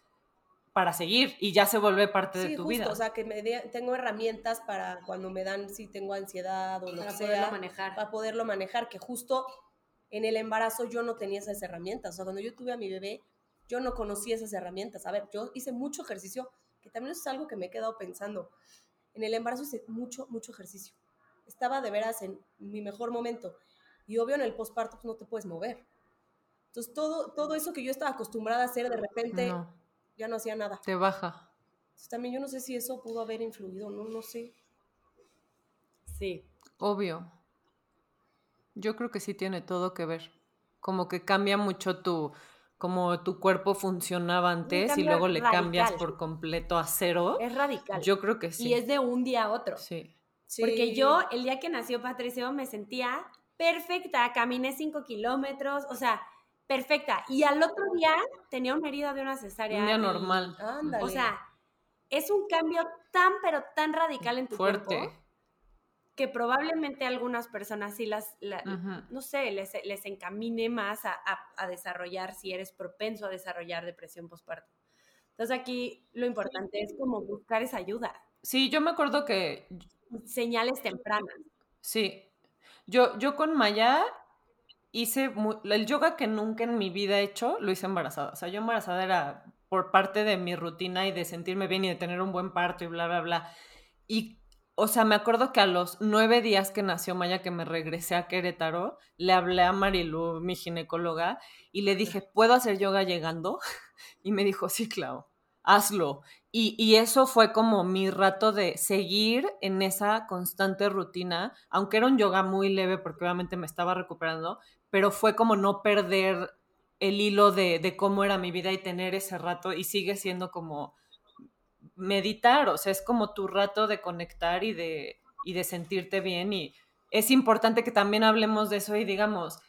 para seguir y ya se vuelve parte de tu vida. O sea, que me tengo herramientas para cuando me dan, si tengo ansiedad o lo para que poderlo manejar. Para poderlo manejar, que justo en el embarazo yo no tenía esas herramientas. O sea, cuando yo tuve a mi bebé, yo no conocía esas herramientas. A ver, yo hice mucho ejercicio, que también es algo que me he quedado pensando. En el embarazo hice mucho, mucho ejercicio. Estaba de veras en mi mejor momento. Y obvio en el posparto pues, no te puedes mover. Entonces todo, todo eso que yo estaba acostumbrada a hacer de repente ya no hacía nada. Te baja. Entonces, también yo no sé si eso pudo haber influido, no, no sé. Sí. Obvio. Yo creo que sí tiene todo que ver. Como que cambia mucho tu, como tu cuerpo funcionaba antes y luego le cambias por completo a cero. Es radical. Yo creo que sí. Y es de un día a otro. Sí. Porque yo, el día que nació Patricio, me sentía perfecta. Caminé cinco kilómetros, o sea, perfecta. Y al otro día tenía una herida de una cesárea. Un día normal. O sea, es un cambio tan, pero tan radical en tu Fuerte. cuerpo que probablemente algunas personas sí las, no sé, les, les, encamine más a, desarrollar, si eres propenso a desarrollar depresión postparto. Entonces aquí lo importante es como buscar esa ayuda. Sí, yo me acuerdo que... Señales tempranas. Sí, yo, yo con Maya hice el yoga que nunca en mi vida he hecho, lo hice embarazada. O sea, yo embarazada era por parte de mi rutina y de sentirme bien y de tener un buen parto y bla, bla, bla. Y o sea, me acuerdo que a los nueve días que nació Maya, que me regresé a Querétaro, le hablé a Marilu, mi ginecóloga, y le dije, ¿puedo hacer yoga llegando? Y me dijo, sí, claro, hazlo. Y, y, eso fue como mi rato de seguir en esa constante rutina, aunque era un yoga muy leve porque obviamente me estaba recuperando, pero fue como no perder el hilo de, de cómo era mi vida y tener ese rato y sigue siendo como meditar, o sea, es como tu rato de conectar y de, y de sentirte bien y es importante que también hablemos de eso y digamos,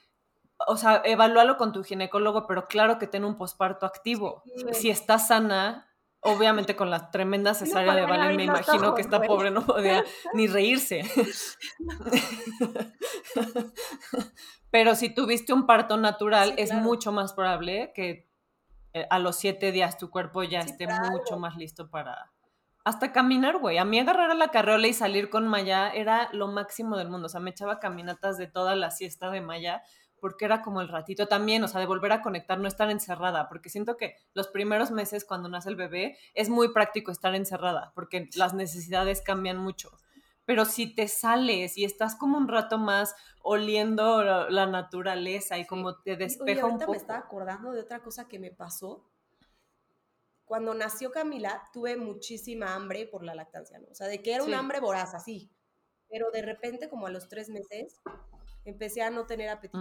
o sea, evalúalo con tu ginecólogo, pero claro que ten un posparto activo. Si estás sana, obviamente con la tremenda cesárea de Valen, me imagino que esta pobre no podía ni reírse. pero si tuviste un parto natural, es mucho más probable que a los siete días tu cuerpo ya esté mucho más listo para hasta caminar, güey. A mí agarrar a la carreola y salir con Maya era lo máximo del mundo. O sea, me echaba caminatas de toda la siesta de Maya porque era como el ratito también, o sea, de volver a conectar, no estar encerrada, porque siento que los primeros meses cuando nace el bebé es muy práctico estar encerrada, porque las necesidades cambian mucho. Pero si te sales y estás como un rato más oliendo la, naturaleza y como te despeja un poco. me estaba acordando de otra cosa que me pasó. Cuando nació Camila, tuve muchísima hambre por la lactancia, ¿no? O sea, de que era un hambre voraz, así. Pero de repente, como a los tres meses, empecé a no tener apetito.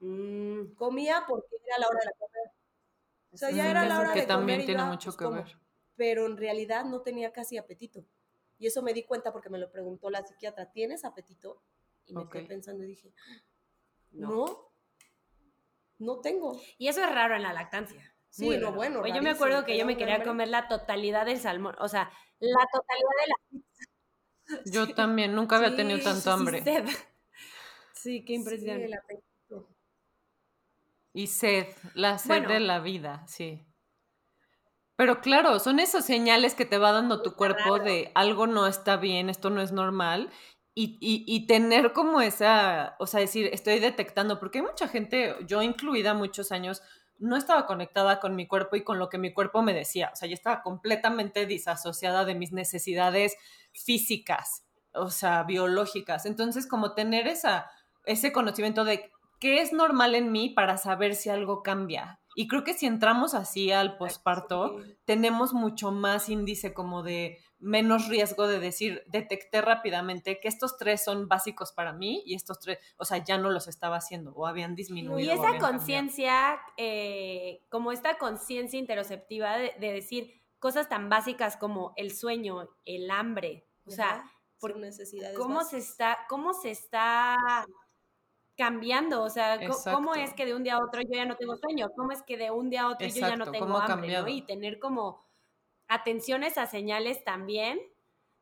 Mm, comía porque era la hora de la comer. O sea, ya era la hora que también tiene mucho pues, que ver. Pero en realidad no tenía casi apetito. Y eso me di cuenta porque me lo preguntó la psiquiatra, ¿tienes apetito? Y me quedé pensando y dije, no. no, tengo. Y eso es raro en la lactancia. Sí, lo bueno. yo me acuerdo que yo me quería comer la totalidad del salmón, o sea, la totalidad de la pizza. Yo también, nunca había tenido tanto hambre. Sí, qué impresión. y sed, la sed de la vida, sí. Pero claro, son esas señales que te va dando tu cuerpo de algo no está bien, esto no es normal. Y, y, tener como esa, o sea, decir, estoy detectando, porque hay mucha gente, yo incluida muchos años, no estaba conectada con mi cuerpo y con lo que mi cuerpo me decía. O sea, yo estaba completamente disasociada de mis necesidades físicas, o sea, biológicas. Entonces, como tener esa, ese conocimiento de qué es normal en mí para saber si algo cambia. Y creo que si entramos así al posparto, tenemos mucho más índice como de menos riesgo de decir, detecté rápidamente que estos tres son básicos para mí y estos tres, o sea, ya no los estaba haciendo o habían disminuido. Y esa conciencia, eh, como esta conciencia interoceptiva de, decir cosas tan básicas como el sueño, el hambre, o sea, por necesidades. ¿Cómo se está, cómo se está cambiando, o sea, cómo es que de un día a otro yo ya no tengo sueño, cómo es que de un día a otro yo ya no tengo hambre, ¿no? Y tener como atenciones a señales también.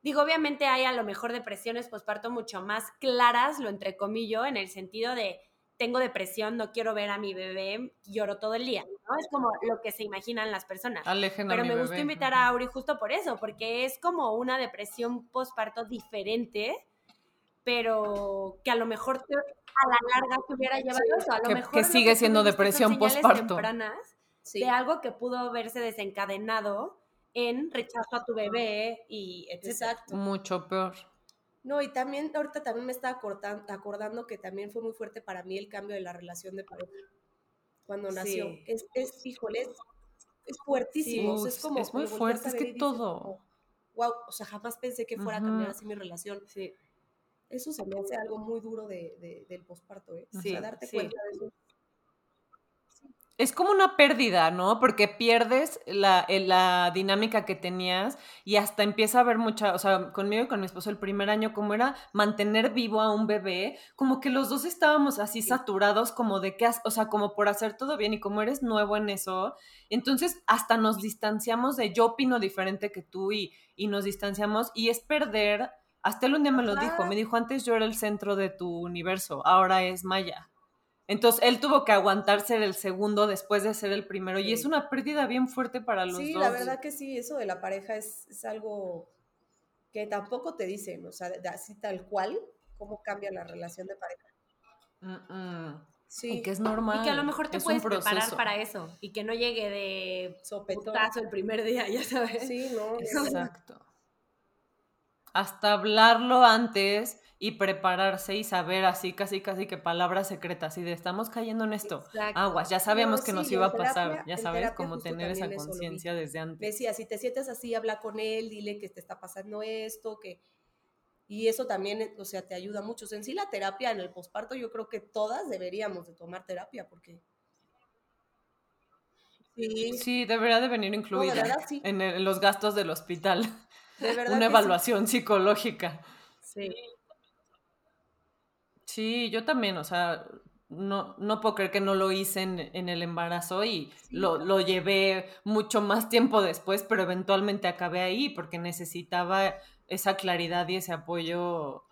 Digo, obviamente hay a lo mejor depresiones posparto mucho más claras, lo entrecomillo, en el sentido de tengo depresión, no quiero ver a mi bebé, lloro todo el día, ¿no? Es como lo que se imaginan las personas. Pero me gustó invitar a Auri justo por eso, porque es como una depresión posparto diferente, pero que a lo mejor a la larga que hubiera llevado eso. A lo que, mejor que sigue siendo depresión postparto. De algo que pudo haberse desencadenado en rechazo a tu bebé y Exacto. Mucho peor. No, y también ahorita también me estaba acordando que también fue muy fuerte para mí el cambio de la relación de pareja cuando nació. Es, es, híjole, es, fuertísimo. es como. Es muy fuerte, es que todo. wow, o sea, jamás pensé que fuera a cambiar así mi relación. Sí. Eso se me hace algo muy duro de, del posparto, ¿eh? Sí, darte cuenta de eso. Es como una pérdida, ¿no? Porque pierdes la, la, dinámica que tenías y hasta empieza a haber mucha, o sea, conmigo y con mi esposo el primer año, como era mantener vivo a un bebé, como que los dos estábamos así saturados como de que, o sea, como por hacer todo bien y como eres nuevo en eso, entonces hasta nos distanciamos de yo opino diferente que tú y, y nos distanciamos y es perder hasta él un día me lo dijo, me dijo, antes yo era el centro de tu universo, ahora es Maya. Entonces él tuvo que aguantarse el segundo después de ser el primero y es una pérdida bien fuerte para los dos. Sí, la verdad que sí, eso de la pareja es, algo que tampoco te dicen, o sea, así tal cual, cómo cambia la relación de pareja. Sí. Y que es normal. Y que a lo mejor te puedes preparar para eso y que no llegue de sopetazo el primer día, ya sabes. Sí, no. Exacto hasta hablarlo antes y prepararse y saber así casi casi que palabras secretas y de estamos cayendo en esto. Aguas, ya sabíamos que nos iba a pasar, ya sabes cómo tener esa conciencia desde antes. Decía, si te sientes así, habla con él, dile que te está pasando esto, que y eso también, o sea, te ayuda mucho. en sí la terapia en el posparto, yo creo que todas deberíamos de tomar terapia porque Sí, sí debería de venir incluida en, los gastos del hospital. Una evaluación psicológica. Sí. Sí, yo también, o sea, no, no puedo creer que no lo hice en, el embarazo y lo, lo, llevé mucho más tiempo después, pero eventualmente acabé ahí porque necesitaba esa claridad y ese apoyo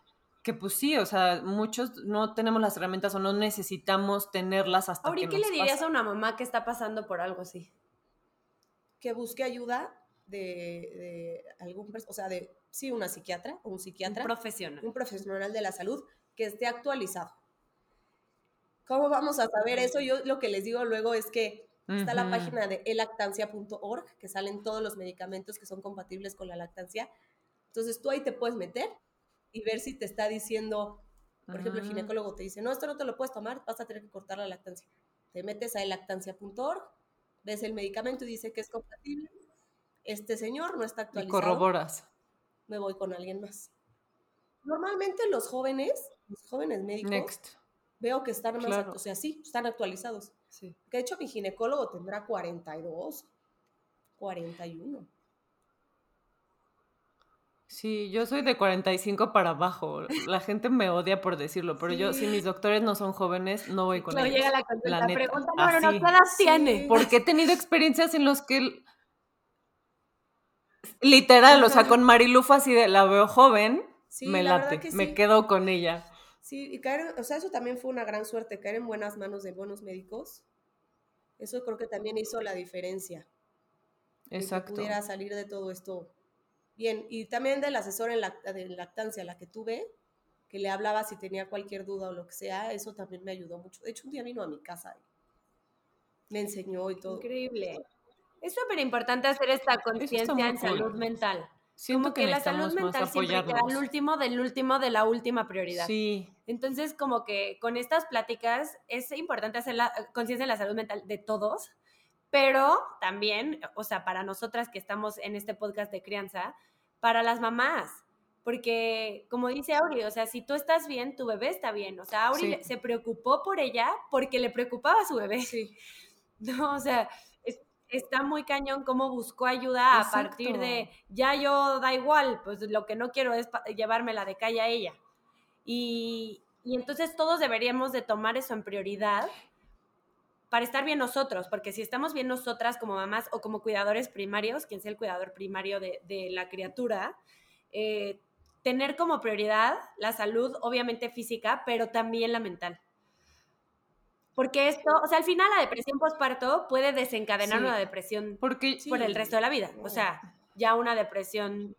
que pues sí, o sea, muchos no tenemos las herramientas o no necesitamos tenerlas hasta Ahora, ¿qué le dirías a una mamá que está pasando por algo así? Que busque ayuda de, algún, o sea, de, sí, una psiquiatra o un psiquiatra. Un profesional. Un profesional de la salud que esté actualizado. ¿Cómo vamos a saber eso? Yo lo que les digo luego es que está la página de elactancia.org, que salen todos los medicamentos que son compatibles con la lactancia. Entonces tú ahí te puedes meter y ver si te está diciendo, por ejemplo, el ginecólogo te dice, no, esto no te lo puedes tomar, vas a tener que cortar la lactancia. Te metes a lactancia.org, ves el medicamento y dice que es compatible. Este señor no está actualizado. Y corroboras. Me voy con alguien más. Normalmente los jóvenes, los jóvenes médicos, veo que están más, o sea, sí, están actualizados. Sí. Que de hecho mi ginecólogo tendrá 42, 41. Sí, yo soy de 45 para abajo. La gente me odia por decirlo, pero yo, si mis doctores no son jóvenes, no voy con no ellos. llega la, la, pregunta, bueno, no, ¿qué edad tiene? Porque he tenido experiencias en los que literal, o sea, con Marilufa así de la veo joven, me late, me quedo con ella. Sí, y caer, o sea, eso también fue una gran suerte, caer en buenas manos de buenos médicos. Eso creo que también hizo la diferencia. Exacto. Que pudiera salir de todo esto bien. Y también del asesor en de lactancia, la que tuve, que le hablaba si tenía cualquier duda o lo que sea, eso también me ayudó mucho. De hecho, un día vino a mi casa y me enseñó y todo. Increíble. Es súper importante hacer esta conciencia en salud mental. Siento que, la salud mental siempre queda el último del último de la última prioridad. Sí. Entonces, como que con estas pláticas es importante hacer la conciencia en la salud mental de todos, pero también, o sea, para nosotras que estamos en este podcast de crianza, para las mamás. Porque, como dice Auri, o sea, si tú estás bien, tu bebé está bien. O sea, Auri se preocupó por ella porque le preocupaba a su bebé. Sí. No, o sea, está muy cañón cómo buscó ayuda a partir de, ya yo da igual, pues lo que no quiero es llevármela de calle a ella. Y, y entonces todos deberíamos de tomar eso en prioridad para estar bien nosotros, porque si estamos bien nosotras como mamás o como cuidadores primarios, quien sea el cuidador primario de, la criatura, eh, tener como prioridad la salud, obviamente física, pero también la mental. Porque esto, o sea, al final la depresión postparto puede desencadenar una depresión porque, por el resto de la vida. O sea, ya una depresión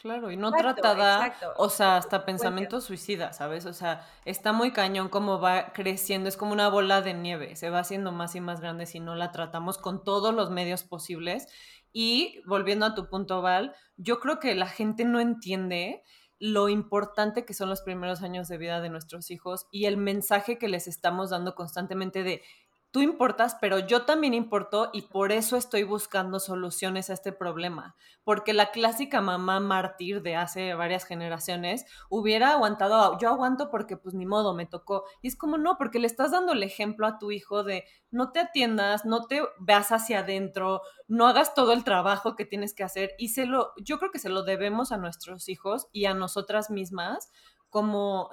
Claro, y no tratada, o sea, hasta pensamiento suicida, ¿sabes? O sea, está muy cañón como va creciendo, es como una bola de nieve, se va haciendo más y más grande si no la tratamos con todos los medios posibles. Y volviendo a tu punto, Val, yo creo que la gente no entiende lo importante que son los primeros años de vida de nuestros hijos y el mensaje que les estamos dando constantemente de tú importas, pero yo también importo y por eso estoy buscando soluciones a este problema. Porque la clásica mamá mártir de hace varias generaciones hubiera aguantado, yo aguanto porque pues ni modo, me tocó. Y es como no, porque le estás dando el ejemplo a tu hijo de no te atiendas, no te veas hacia adentro, no hagas todo el trabajo que tienes que hacer. Y se lo, yo creo que se lo debemos a nuestros hijos y a nosotras mismas como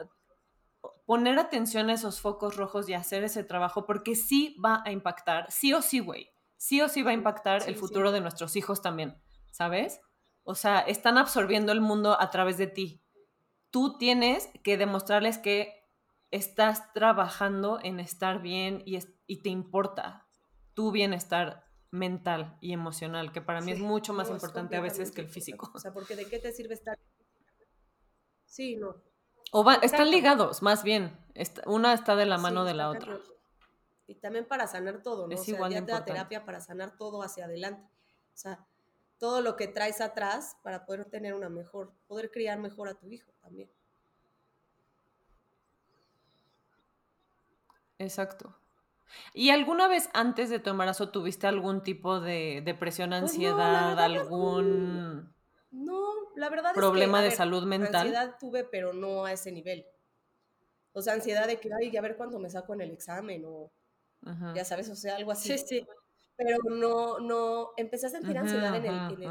poner atención a esos focos rojos y hacer ese trabajo porque sí va a impactar, sí o sí, güey, sí o sí va a impactar el futuro de nuestros hijos también, ¿sabes? O sea, están absorbiendo el mundo a través de ti. Tú tienes que demostrarles que estás trabajando en estar bien y, y te importa tu bienestar mental y emocional, que para mí es mucho más importante a veces que el físico. O sea, porque ¿de qué te sirve estar? Sí, no. O están ligados, más bien. una está de la mano de la otra. Y también para sanar todo, ¿no? Es o sea, igual te da terapia para sanar todo hacia adelante. O sea, todo lo que traes atrás para poder tener una mejor, poder criar mejor a tu hijo también. Exacto. ¿Y alguna vez antes de tu embarazo tuviste algún tipo de depresión, pues ansiedad, algún... No, la verdad problema es que, de salud mental. Ansiedad tuve, pero no a ese nivel. O sea, ansiedad de que, ay, a ver cuándo me saco en el examen o ya sabes, o sea, algo así. Sí, sí. Pero no, no, empecé a sentir ansiedad en, el,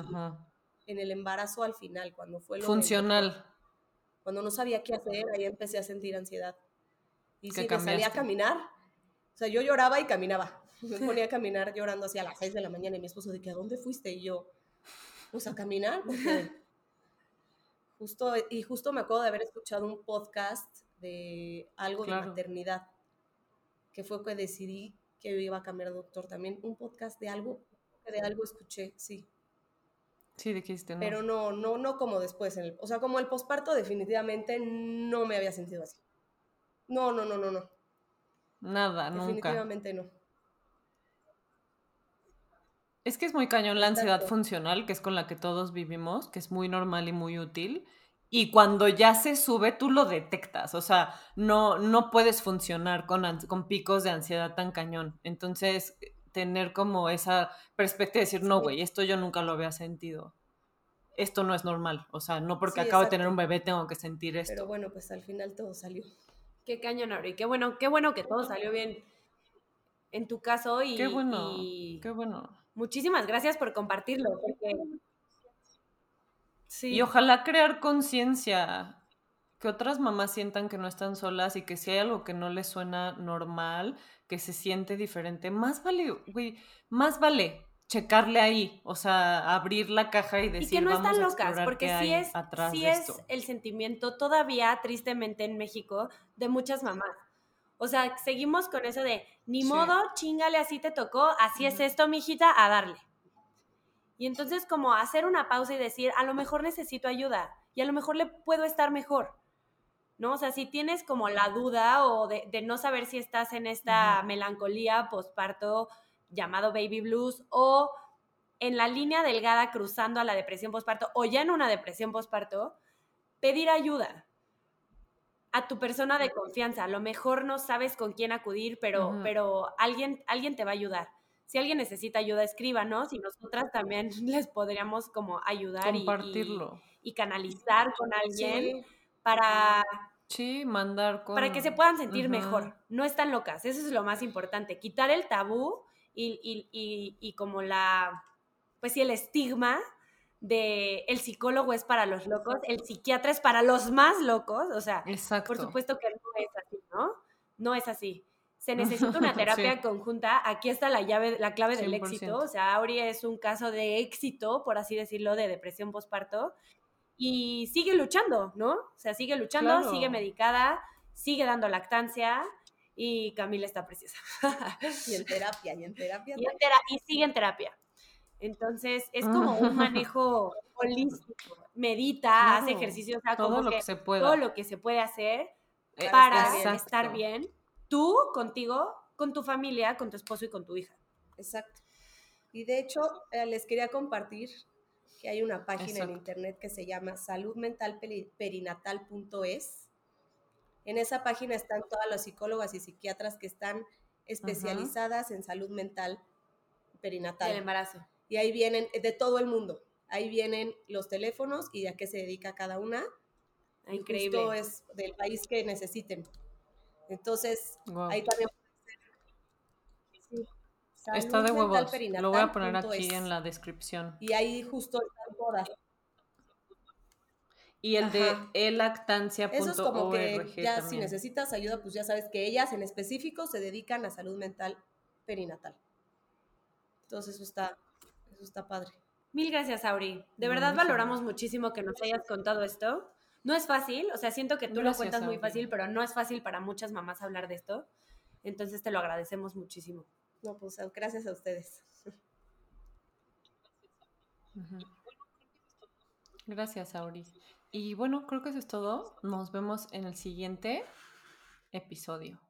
en, el, embarazo al final, cuando fue lo Funcional. cuando no sabía qué hacer, ahí empecé a sentir ansiedad. Y sí, me salía a caminar. O sea, yo lloraba y caminaba. Me ponía a caminar llorando hacia las 6 de la mañana y mi esposo de que, ¿a dónde fuiste? Y yo, pues a caminar, porque justo, y justo me acuerdo de haber escuchado un podcast de algo de maternidad, que fue que decidí que iba a cambiar de doctor también, un podcast de algo, de algo escuché, sí. Sí, de qué no. Pero no, no, no como después, en el, o sea, como el posparto definitivamente no me había sentido así. No, no, no, no, no. Nada, nunca. Definitivamente no. Es que es muy cañón la ansiedad funcional, que es con la que todos vivimos, que es muy normal y muy útil. Y cuando ya se sube, tú lo detectas. O sea, no, no puedes funcionar con, con picos de ansiedad tan cañón. Entonces, tener como esa perspectiva de decir, no, güey, esto yo nunca lo había sentido. Esto no es normal. O sea, no porque acabo de tener un bebé tengo que sentir esto. Pero bueno, pues al final todo salió. Qué cañón, Auri. Qué bueno, qué bueno que todo salió bien en tu caso. Y, qué bueno, qué bueno. Muchísimas gracias por compartirlo. Sí. Y ojalá crear conciencia, que otras mamás sientan que no están solas y que si hay algo que no les suena normal, que se siente diferente, más vale, güey, más vale checarle ahí, o sea, abrir la caja y decir, y que no están locas, porque sí es, sí es el sentimiento todavía, tristemente en México, de muchas mamás. O sea, seguimos con eso de, ni modo, chingale, así te tocó, así es esto, mijita, a darle. Y entonces como hacer una pausa y decir, a lo mejor necesito ayuda y a lo mejor le puedo estar mejor. ¿No? O sea, si tienes como la duda o de, no saber si estás en esta melancolía postparto llamado baby blues o en la línea delgada cruzando a la depresión postparto o ya en una depresión postparto, pedir ayuda a tu persona de confianza. A lo mejor no sabes con quién acudir, pero, pero alguien, alguien te va a ayudar si alguien necesita ayuda, escríbanos y nosotras también les podríamos como ayudar Compartirlo. Y, canalizar con alguien para... Sí, mandar Para que se puedan sentir mejor. No están locas, eso es lo más importante. Quitar el tabú y, como la... Pues sí, el estigma de el psicólogo es para los locos, el psiquiatra es para los más locos, o sea, por supuesto que no es así, ¿no? No es así se necesita una terapia conjunta, aquí está la llave, la clave del éxito. O sea, Aurea es un caso de éxito, por así decirlo, de depresión postparto. Y sigue luchando, ¿no? O sea, sigue luchando, sigue medicada, sigue dando lactancia y Camila está preciosa. y en terapia, y en terapia. Y, sigue en terapia. Entonces, es como un manejo holístico. Medita, hace ejercicios, o todo lo que, se puede. Todo lo que se puede hacer eh, para estar bien tú contigo, con tu familia, con tu esposo y con tu hija. Exacto. Y de hecho, eh, les quería compartir que hay una página en internet que se llama saludmentalperinatal.es. En esa página están todas las psicólogas y psiquiatras que están especializadas en salud mental perinatal. El embarazo. Y ahí vienen de todo el mundo. Ahí vienen los teléfonos y a qué se dedica cada una. Increíble. Justo es del país que necesiten. Entonces, ahí también Está de huevos. Lo voy a poner aquí en la descripción. Y ahí justo están todas. Y el de elactancia.org. Eso es como que ya si necesitas ayuda, pues ya sabes que ellas en específico se dedican a salud mental perinatal. Entonces eso está, eso está padre. Mil gracias, Auri. De verdad valoramos muchísimo que nos hayas contado esto. No es fácil, o sea, siento que tú lo cuentas muy fácil, pero no es fácil para muchas mamás hablar de esto. Entonces te lo agradecemos muchísimo. No, pues gracias a ustedes. Gracias, Auri. Y bueno, creo que eso es todo. Nos vemos en el siguiente episodio.